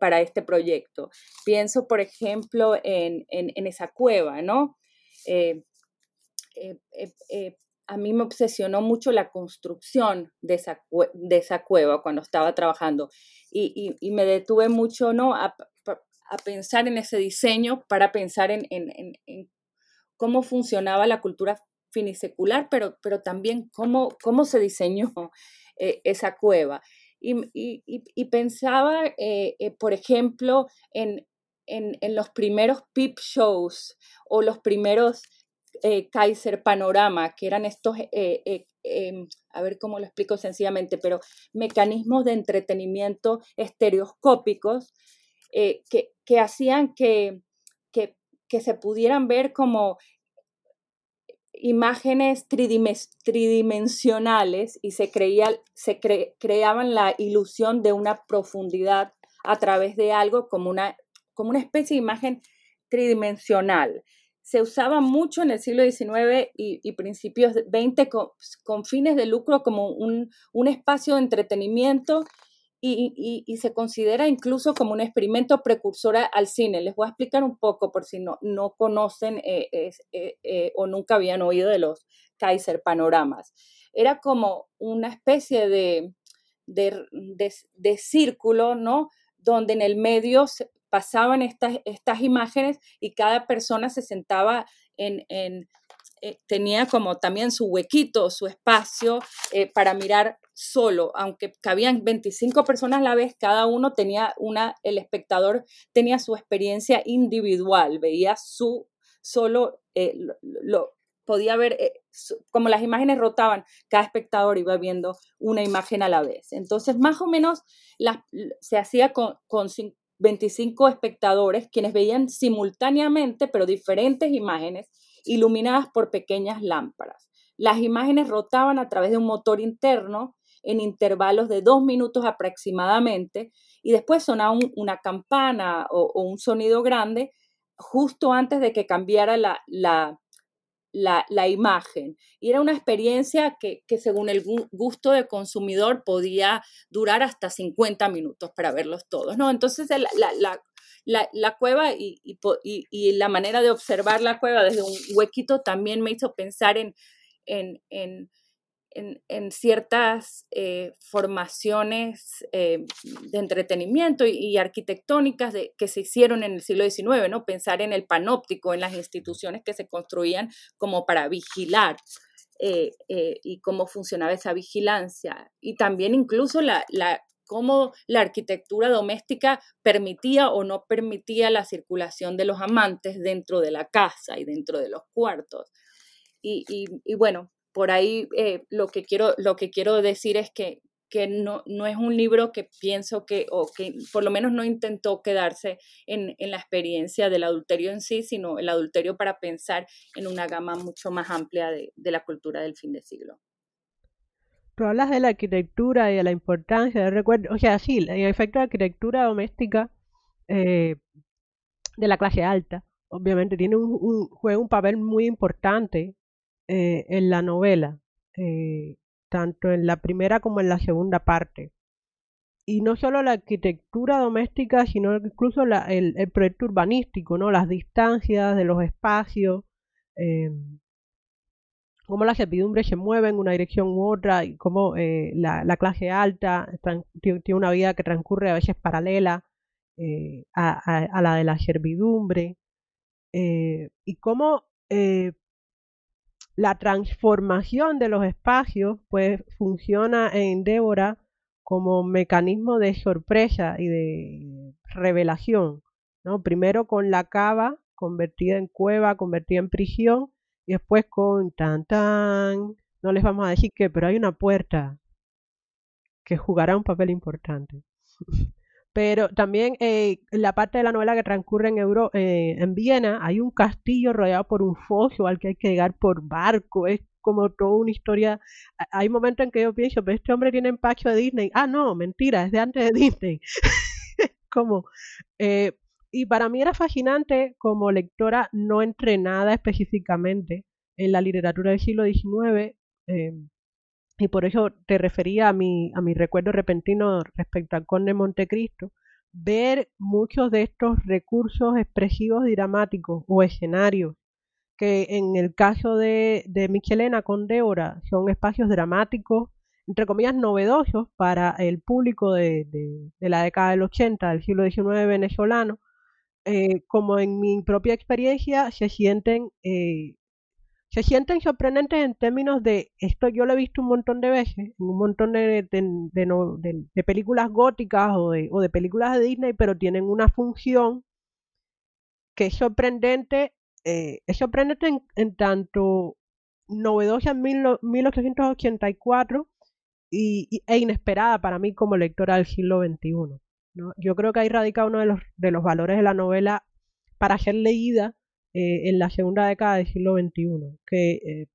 para este proyecto. Pienso, por ejemplo, en, en, esa cueva, ¿no? Eh, eh, eh, a mí me obsesionó mucho la construcción de esa, de esa cueva cuando estaba trabajando y, y, me detuve mucho ¿no? A, a, pensar en ese diseño para pensar en, en, en, cómo funcionaba la cultura finisecular, pero, pero también cómo, cómo se diseñó esa cueva. Y, y, y pensaba, por ejemplo, en, en, los primeros peep shows o los primeros eh, Kaiser Panorama, que eran estos, eh, eh, em, a ver cómo lo explico sencillamente, pero mecanismos de entretenimiento estereoscópicos que, que, hacían que, que, se pudieran ver como imágenes tridimensionales y se, creía, se creaban la ilusión de una profundidad a través de algo como una, como una especie de imagen tridimensional. Se usaba mucho en el siglo XIX y, principios XX con, fines de lucro como un, espacio de entretenimiento y, se considera incluso como un experimento precursor al cine. Les voy a explicar un poco por si no, no conocen eh, eh, eh, o nunca habían oído de los Kaiser panoramas. Era como una especie de, de, de círculo, ¿no? donde en el medio pasaban estas, estas imágenes y cada persona se sentaba en, eh, tenía como también su huequito, su espacio eh, para mirar solo, aunque cabían 25 personas a la vez, cada uno tenía una, el espectador tenía su experiencia individual, veía su solo, eh, lo, podía ver, como las imágenes rotaban, cada espectador iba viendo una imagen a la vez. Entonces, más o menos se hacía con, con 25 espectadores, quienes veían simultáneamente, pero diferentes imágenes, iluminadas por pequeñas lámparas. Las imágenes rotaban a través de un motor interno en intervalos de dos minutos aproximadamente y después sonaba una campana o, un sonido grande justo antes de que cambiara la, la, la, imagen. Y era una experiencia que, según el gusto del consumidor podía durar hasta 50 minutos para verlos todos, ¿no? Entonces la, la, cueva y, y, la manera de observar la cueva desde un huequito también me hizo pensar en, en, en, en, ciertas eh, formaciones eh, de entretenimiento y, arquitectónicas de, que se hicieron en el siglo XIX, ¿no? Pensar en el panóptico, en las instituciones que se construían como para vigilar. Eh, y cómo funcionaba esa vigilancia. Y también incluso la, la, cómo la arquitectura doméstica permitía o no permitía la circulación de los amantes dentro de la casa y dentro de los cuartos. Y, bueno, por ahí eh, lo, que quiero, lo que quiero decir es que, que no, no, es un libro que pienso que, o que por lo menos no intentó quedarse en, en, la experiencia del adulterio en sí, sino el adulterio para pensar en una gama mucho más amplia de, de la cultura del fin de siglo. Tú hablas de la arquitectura y de la importancia del recuerdo, o sea, sí, en efecto la arquitectura doméstica eh, de la clase alta, obviamente tiene un, juega un papel muy importante eh, en la novela, eh, tanto en la primera como en la segunda parte. Y no solo la arquitectura doméstica, sino incluso el, el, proyecto urbanístico, ¿no? Las distancias de los espacios, cómo las servidumbres se mueven en una dirección u otra y cómo eh, la, clase alta tiene una vida que transcurre a veces paralela eh, a, la de la servidumbre eh, y cómo la transformación de los espacios pues funciona en Débora como mecanismo de sorpresa y de revelación ¿no? primero con la cava convertida en cueva convertida en prisión y después con tan tan, no les vamos a decir qué, pero hay una puerta que jugará un papel importante. Pero también eh, la parte de la novela que transcurre en, Euro, eh, en Viena, hay un castillo rodeado por un foso al que hay que llegar por barco. Es como toda una historia. Hay momentos en que yo pienso, pero este hombre tiene empacho de Disney. Ah, no, mentira, es de antes de Disney. como, eh, y para mí era fascinante como lectora no entrenada específicamente en la literatura del siglo XIX, em, y por eso te refería a mi, a mi recuerdo repentino respecto al Conde Montecristo, ver muchos de estos recursos expresivos y dramáticos o escenarios que en el caso de, de Michelena con Débora son espacios dramáticos, entre comillas, novedosos para el público de, de, de la década del 80 del siglo XIX venezolano, eh, como en mi propia experiencia, se sienten, eh, se sienten sorprendentes en términos de, esto yo lo he visto un montón de veces, en un montón de, de, películas góticas o de, o de películas de Disney, pero tienen una función que es sorprendente, eh, es sorprendente en, tanto novedosa en 1884 y, e inesperada para mí como lectora del siglo XXI. Yo creo que ahí radica uno de los, de los valores de la novela para ser leída eh, en la segunda década del siglo XXI, que eh,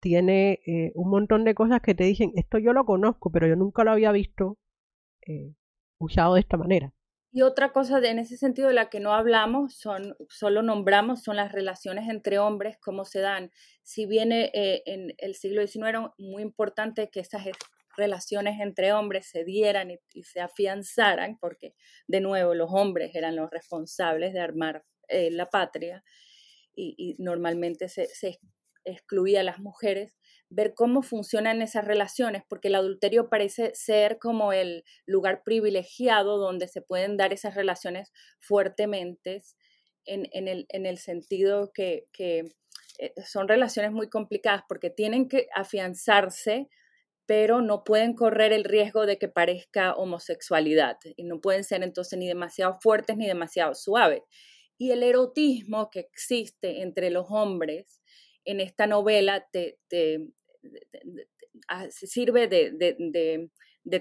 tiene eh, un montón de cosas que te dicen, esto yo lo conozco, pero yo nunca lo había visto usado de esta manera. Y otra cosa de, en ese sentido de la que no hablamos, son, solo nombramos, son las relaciones entre hombres, cómo se dan. Si bien en el siglo XIX era muy importante que esas relaciones entre hombres se dieran y, se afianzaran, porque de nuevo los hombres eran los responsables de armar eh, la patria y, normalmente se, excluía a las mujeres. ver cómo funcionan esas relaciones, porque el adulterio parece ser como el lugar privilegiado donde se pueden dar esas relaciones fuertemente, en, el, sentido que, eh, son relaciones muy complicadas porque tienen que afianzarse pero no pueden correr el riesgo de que parezca homosexualidad y no pueden ser entonces ni demasiado fuertes ni demasiado suaves. Y el erotismo que existe entre los hombres en esta novela te, sirve de,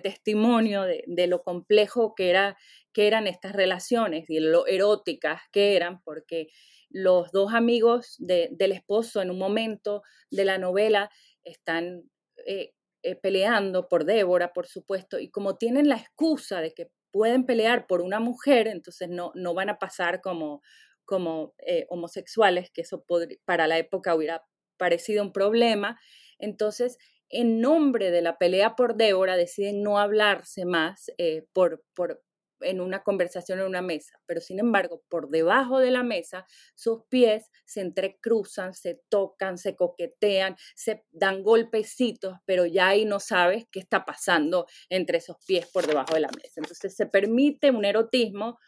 testimonio de, lo complejo que, era, que eran estas relaciones y lo eróticas que eran, porque los dos amigos del esposo en un momento de la novela están eh, eh, peleando por Débora, por supuesto, y como tienen la excusa de que pueden pelear por una mujer, entonces no, no van a pasar como, como eh, homosexuales, que eso para la época hubiera parecido un problema. Entonces, en nombre de la pelea por Débora, deciden no hablarse más eh, por, por, en una conversación en una mesa, pero sin embargo, por debajo de la mesa, sus pies se entrecruzan, se tocan, se coquetean, se dan golpecitos, pero ya ahí no sabes qué está pasando entre esos pies por debajo de la mesa. Entonces se permite un erotismo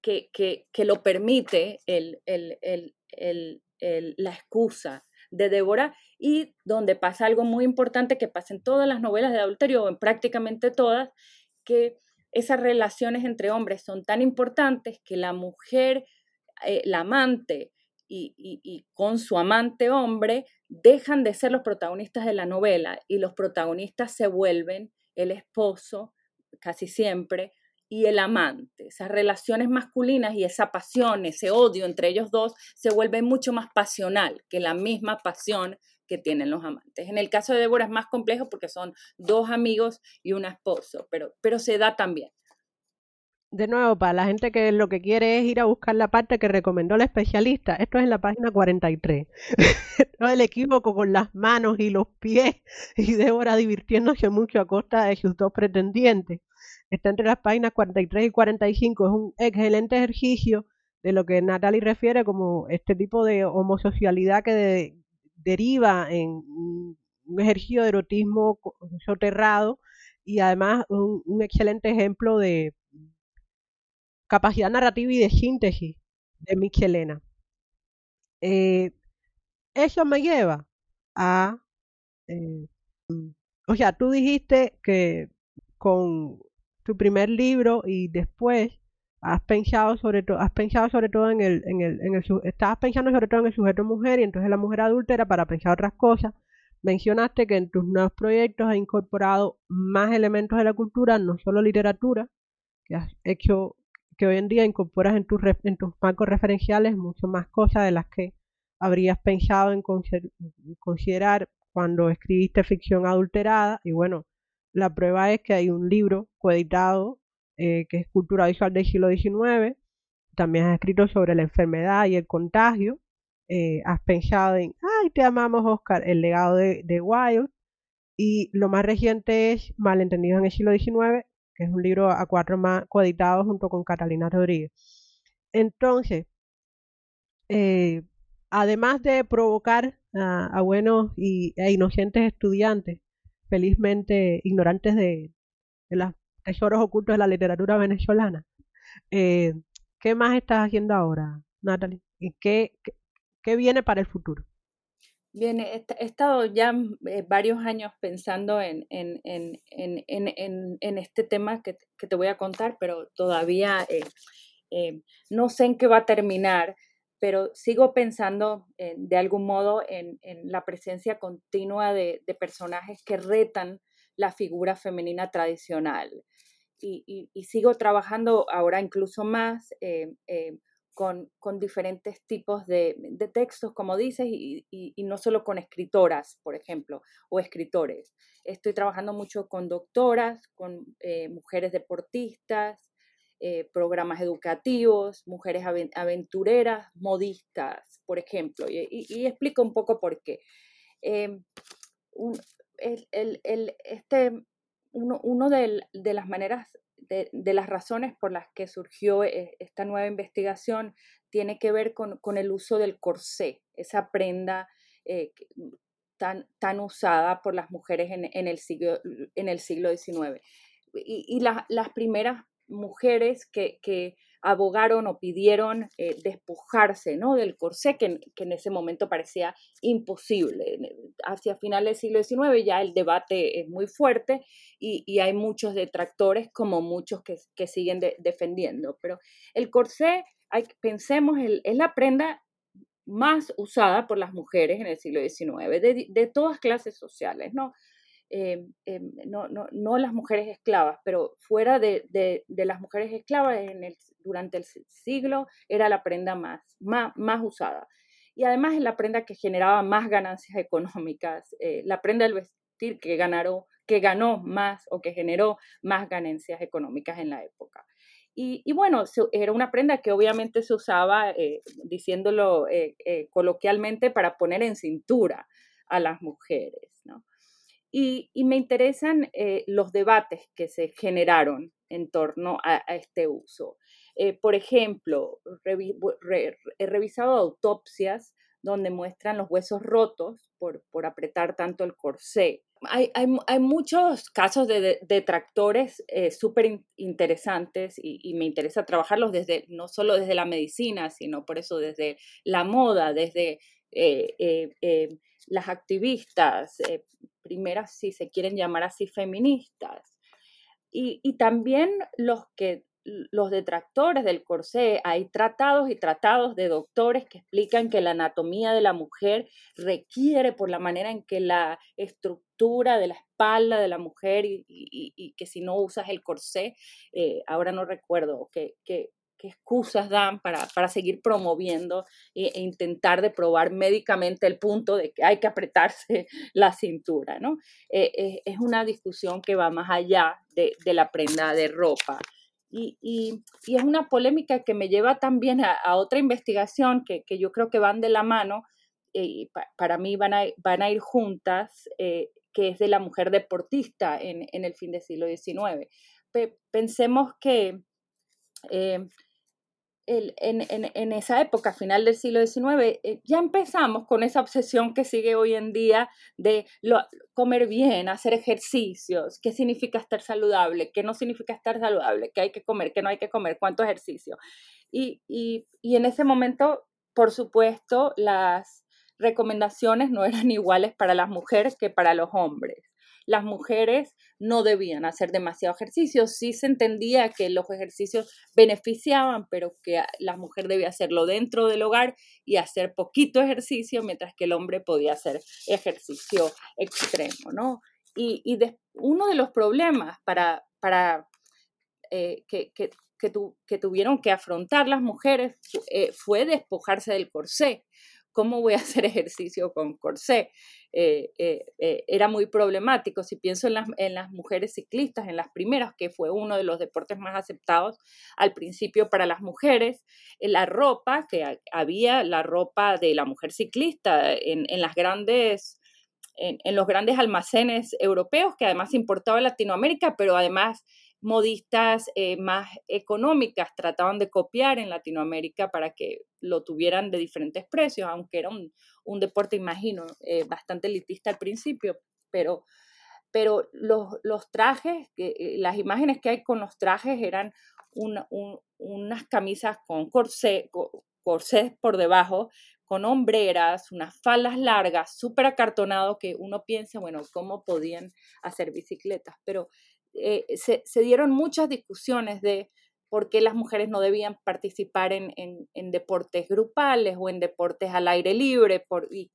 que, que, lo permite el, la excusa de Débora y donde pasa algo muy importante que pasa en todas las novelas de adulterio o en prácticamente todas, que esas relaciones entre hombres son tan importantes que la mujer, eh, la amante y, con su amante hombre dejan de ser los protagonistas de la novela y los protagonistas se vuelven el esposo, casi siempre, y el amante. Esas relaciones masculinas y esa pasión, ese odio entre ellos dos se vuelve mucho más pasional que la misma pasión que tienen los amantes. En el caso de Débora es más complejo porque son dos amigos y un esposo, pero, pero se da también. De nuevo, para la gente que lo que quiere es ir a buscar la parte que recomendó el especialista, esto es en la página 43. no el equívoco con las manos y los pies y Débora divirtiéndose mucho a costa de sus dos pretendientes. Está entre las páginas 43 y 45. Es un excelente ejercicio de lo que Natalie refiere como este tipo de homosocialidad que de, deriva en un ejercicio de erotismo soterrado y además un, excelente ejemplo de capacidad narrativa y de síntesis de Michelena. Eh, eso me lleva a... Eh, o sea, tú dijiste que con tu primer libro y después has pensado sobre todo, has pensado sobre todo en el, en el, en el, estabas pensando sobre todo en el sujeto mujer y entonces la mujer adulta era para pensar otras cosas. Mencionaste que en tus nuevos proyectos has incorporado más elementos de la cultura, no solo literatura, que has hecho, que hoy en día incorporas en tus, en tus marcos referenciales mucho más cosas de las que habrías pensado en considerar cuando escribiste ficción adulterada. Y bueno, la prueba es que hay un libro coeditado eh, que es cultura visual del siglo XIX. También has escrito sobre la enfermedad y el contagio. Eh, has pensado en, ay, te amamos, Oscar, el legado de, de Wilde. Y lo más reciente es Malentendidos en el siglo XIX, que es un libro a cuatro más coeditado junto con Catalina Rodríguez. Entonces, eh, además de provocar a, buenos y, e inocentes estudiantes, felizmente ignorantes de, de, las tesoros ocultos de la literatura venezolana. Eh, ¿Qué más estás haciendo ahora, Natalie? ¿Y qué, qué, viene para el futuro? Bien, he, estado ya eh, varios años pensando en, en, en, en este tema que, que, te voy a contar, pero todavía eh, no sé en qué va a terminar, pero sigo pensando de algún modo en, la presencia continua de, de personajes que retan la figura femenina tradicional y, sigo trabajando ahora incluso más eh, eh, con, diferentes tipos de, textos, como dices, y, no solo con escritoras, por ejemplo, o escritores. Estoy trabajando mucho con doctoras, con eh, mujeres deportistas, programas educativos, mujeres aventureras, modistas, por ejemplo, y, explico un poco por qué. este, uno, de, las maneras, de, las razones por las que surgió eh, esta nueva investigación tiene que ver con, el uso del corsé, esa prenda eh, tan, tan usada por las mujeres en, el, siglo, en el siglo XIX. Y, las primeras mujeres que, abogaron o pidieron eh, despojarse ¿no? del corsé, que, que, en ese momento parecía imposible. Hacia finales del siglo XIX ya el debate es muy fuerte y, y hay muchos detractores, como muchos que, que siguen defendiendo. Pero el corsé, hay, pensemos, es la prenda más usada por las mujeres en el siglo XIX, de, de todas clases sociales, ¿no? Eh, eh, no, no, no, las mujeres esclavas, pero fuera de, de, de, las mujeres esclavas en el, durante el siglo era la prenda más, más, más usada. Y además es la prenda que generaba más ganancias económicas, eh, la prenda del vestir que, ganaron, que ganó más o que generó más ganancias económicas en la época. Y, y, bueno, era una prenda que obviamente se usaba, diciéndolo coloquialmente, para poner en cintura a las mujeres. ¿no? Y, me interesan eh, los debates que se generaron en torno a, este uso. Eh, por ejemplo, he revisado autopsias donde muestran los huesos rotos por, por apretar tanto el corsé. Hay, hay, hay muchos casos de detractores eh, súper interesantes y, me interesa trabajarlos desde, no solo desde la medicina, sino por eso desde la moda, desde las activistas, primeras, si se quieren llamar así, feministas. Y también los que los detractores del corsé, hay tratados y tratados de doctores que explican que la anatomía de la mujer requiere por la manera en que la estructura de la espalda de la mujer y, que si no usas el corsé, eh, ahora no recuerdo, que, qué excusas dan para, seguir promoviendo e, e, intentar de probar médicamente el punto de que hay que apretarse la cintura, ¿no? Eh, eh, es una discusión que va más allá de la prenda de ropa. Y, es una polémica que me lleva también a, otra investigación que, yo creo que van de la mano, eh, y para mí van a, van a ir juntas, que es de la mujer deportista en, en el fin del siglo XIX. pensemos que en, esa época, final del siglo XIX, eh, ya empezamos con esa obsesión que sigue hoy en día de comer bien, hacer ejercicios, qué significa estar saludable, qué no significa estar saludable, qué hay que comer, qué no hay que comer, cuánto ejercicio. Y en ese momento, por supuesto, las recomendaciones no eran iguales para las mujeres que para los hombres las mujeres no debían hacer demasiado ejercicio. Sí se entendía que los ejercicios beneficiaban, pero que la mujer debía hacerlo dentro del hogar y hacer poquito ejercicio, mientras que el hombre podía hacer ejercicio extremo, ¿no? Y, uno de los problemas para, para eh, que, que, tuvieron que afrontar las mujeres eh, fue despojarse del corsé. ¿Cómo voy a hacer ejercicio con corsé? Eh, eh, eh, era muy problemático. Si pienso en las, mujeres ciclistas, en las primeras, que fue uno de los deportes más aceptados al principio para las mujeres, la ropa, que había la ropa de la mujer ciclista en, los grandes almacenes europeos que además importaba Latinoamérica, pero además modistas más económicas trataban de copiar en Latinoamérica para que lo tuvieran de diferentes precios, aunque era un, deporte, imagino, eh, bastante elitista al principio, pero, pero los, los trajes, eh, las imágenes que hay con los trajes eran unas camisas con corsé, corsés por debajo, con hombreras, unas faldas largas, súper acartonado, que uno piensa, bueno, ¿cómo podían hacer bicicletas? Pero eh, se, dieron muchas discusiones de por qué las mujeres no debían participar en, deportes grupales o en deportes al aire libre, por, y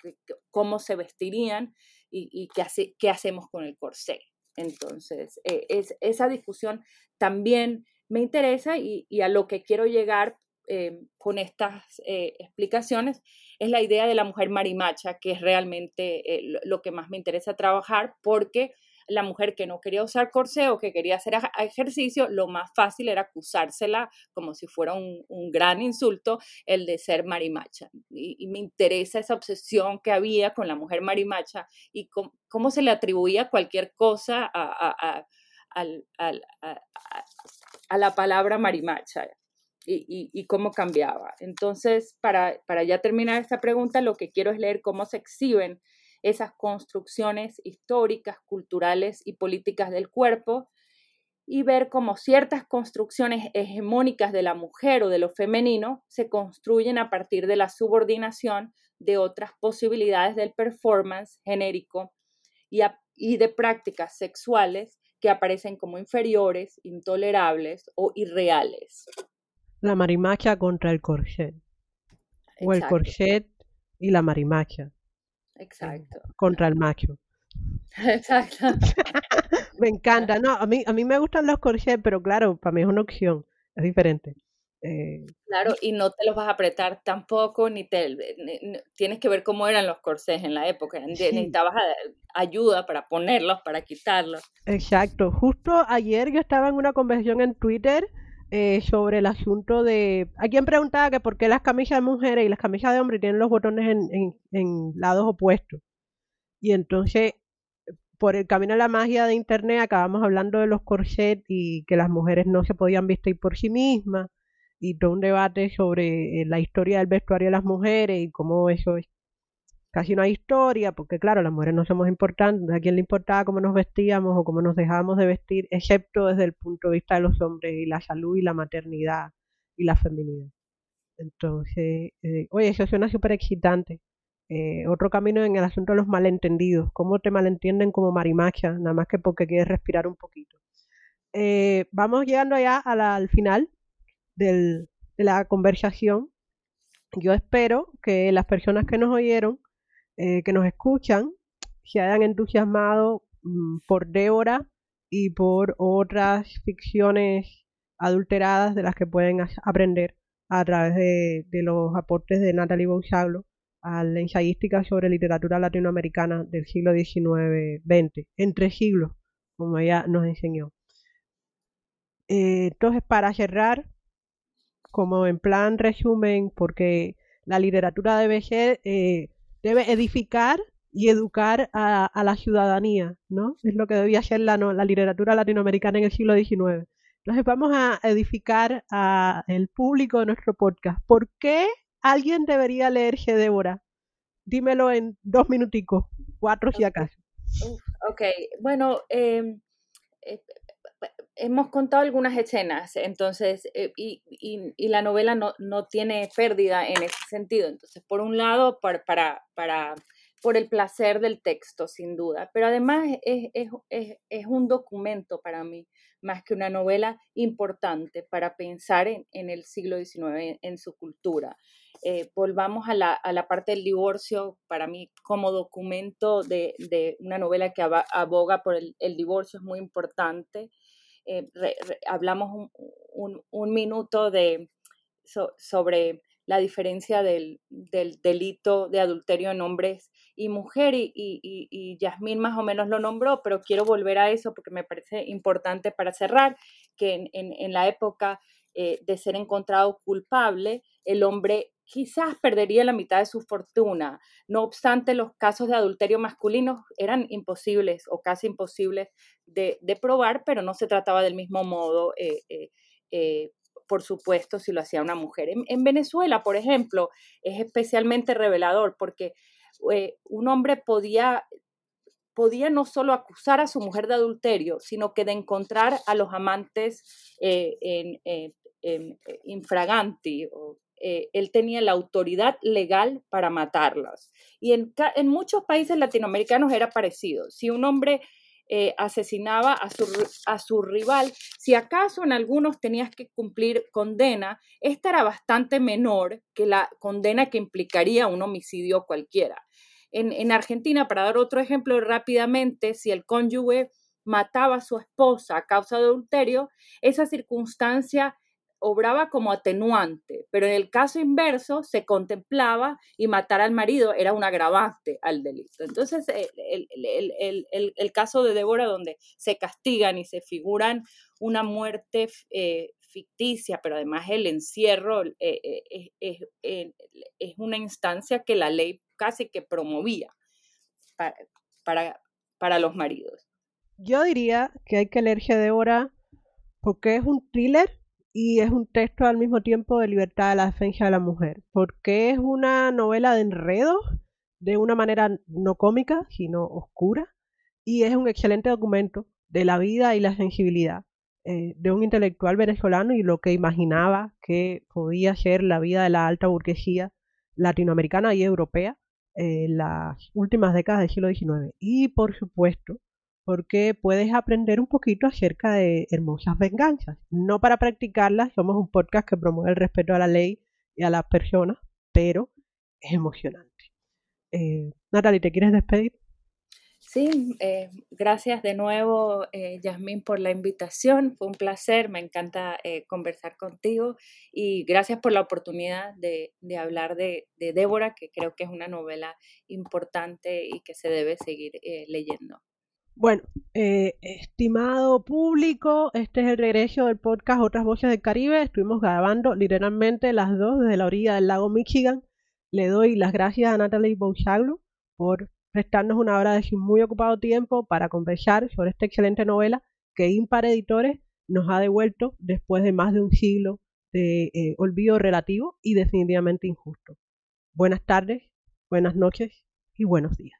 cómo se vestirían y, qué, qué, hacemos con el corsé. Entonces, eh, es, esa discusión también me interesa y, a lo que quiero llegar eh, con estas explicaciones es la idea de la mujer marimacha, que es realmente lo que más me interesa trabajar, porque la mujer que no quería usar corsé o que quería hacer ejercicio, lo más fácil era acusársela como si fuera un, gran insulto el de ser marimacha. Y, me interesa esa obsesión que había con la mujer marimacha y cómo, se le atribuía cualquier cosa a, la palabra marimacha. Y, cómo cambiaba. Entonces, para, para ya terminar esta pregunta, lo que quiero es leer cómo se exhiben esas construcciones históricas, culturales y políticas del cuerpo y ver cómo ciertas construcciones hegemónicas de la mujer o de lo femenino se construyen a partir de la subordinación de otras posibilidades del performance genérico y, y de prácticas sexuales que aparecen como inferiores, intolerables o irreales. La marimacha contra el corset. O el corset y la marimacha. Exacto. Contra el macho. Exacto. me encanta. No, a mí, a mí me gustan los corsets, pero claro, para mí es una opción. Es diferente. Eh, claro, y no te los vas a apretar tampoco, ni te tienes que ver cómo eran los corsés en la época. Necesitabas ayuda para ponerlos, para quitarlos. Exacto. Justo ayer yo estaba en una conversación en Twitter eh, sobre el asunto de. Hay quien preguntaba que por qué las camisas de mujeres y las camisas de hombres tienen los botones en, en, lados opuestos. Y entonces por el camino de la magia de internet acabamos hablando de los corsets y que las mujeres no se podían vestir por sí mismas y todo un debate sobre eh, la historia del vestuario de las mujeres y cómo eso es casi una historia, porque claro, las mujeres no somos importantes, a quién le importaba cómo nos vestíamos o cómo nos dejábamos de vestir, excepto desde el punto de vista de los hombres y la salud y la maternidad y la feminidad. Entonces, eh, oye, eso suena súper excitante. Eh, otro camino en el asunto de los malentendidos, cómo te malentienden como marimacha, nada más que porque quieres respirar un poquito. Eh, vamos llegando ya al final del, de la conversación. Yo espero que las personas que nos oyeron, eh, que nos escuchan, se hayan entusiasmado mm, por Débora y por otras ficciones adulteradas de las que pueden aprender a través de, los aportes de Natalie Bousaglo a la ensayística sobre literatura latinoamericana del siglo XIX-XX, entre siglos, como ella nos enseñó. Eh, entonces, para cerrar, como en plan resumen, porque la literatura debe ser, eh, debe edificar y educar a, la ciudadanía, ¿no? Es lo que debía ser la, la literatura latinoamericana en el siglo XIX. Entonces vamos a edificar al público de nuestro podcast. ¿Por qué alguien debería leerse Débora. Dímelo en dos minuticos, cuatro si acaso. ok, bueno, em, eh, hemos contado algunas escenas, entonces, eh, y, la novela no, tiene pérdida en ese sentido. Entonces, por un lado, para, para, por el placer del texto, sin duda, pero además es, es, un documento para mí, más que una novela importante para pensar en, en el siglo XIX, en su cultura. Eh, volvamos a la, a la, parte del divorcio, para mí como documento de, de una novela que aboga por el, el divorcio es muy importante. Eh, hablamos un, minuto de, sobre la diferencia del, del, delito de adulterio en hombres y mujeres, y, y, y, Yasmín más o menos lo nombró, pero quiero volver a eso porque me parece importante para cerrar, que en, en, en la época eh, de ser encontrado culpable, el hombre quizás perdería la mitad de su fortuna. No obstante, los casos de adulterio masculino eran imposibles o casi imposibles de, probar, pero no se trataba del mismo modo, eh, eh, eh, por supuesto, si lo hacía una mujer. En, Venezuela, por ejemplo, es especialmente revelador porque un hombre podía podía no solo acusar a su mujer de adulterio, sino que de encontrar a los amantes en, infraganti o eh, él tenía la autoridad legal para matarlas. Y en, muchos países latinoamericanos era parecido. Si un hombre eh, asesinaba a su, rival, si acaso en algunos tenías que cumplir condena, esta era bastante menor que la condena que implicaría un homicidio cualquiera. En, en Argentina, para dar otro ejemplo rápidamente, si el cónyuge mataba a su esposa a causa de adulterio, esa circunstancia obraba como atenuante, pero en el caso inverso se contemplaba y matar al marido era un agravante al delito. Entonces, el, caso de Débora, donde se castigan y se figuran una muerte eh, ficticia, pero además el encierro eh, eh, es una instancia que la ley casi que promovía para, para, para los maridos. Yo diría que hay que leerse Débora porque es un thriller y es un texto al mismo tiempo de libertad de la defensa de la mujer, porque es una novela de enredos de una manera no cómica, sino oscura, y es un excelente documento de la vida y la sensibilidad eh, de un intelectual venezolano y lo que imaginaba que podía ser la vida de la alta burguesía latinoamericana y europea en las últimas décadas del siglo XIX. Y por supuesto, porque puedes aprender un poquito acerca de hermosas venganzas. No para practicarlas, somos un podcast que promueve el respeto a la ley y a las personas, pero es emocionante. Eh, Natalie, ¿te quieres despedir? Sí, eh, gracias de nuevo, eh, Yasmín, por la invitación. Fue un placer, me encanta eh, conversar contigo y gracias por la oportunidad de, hablar de, de, Débora, que creo que es una novela importante y que se debe seguir leyendo. Bueno, estimado público, este es el regreso del podcast Otras Voces del Caribe. Estuvimos grabando literalmente las dos desde la orilla del lago Michigan. Le doy las gracias a Natalie Bouchaglo por prestarnos una hora de su muy ocupado tiempo para conversar sobre esta excelente novela que Impar Editores nos ha devuelto después de más de un siglo de eh, olvido relativo y definitivamente injusto. Buenas tardes, buenas noches y buenos días.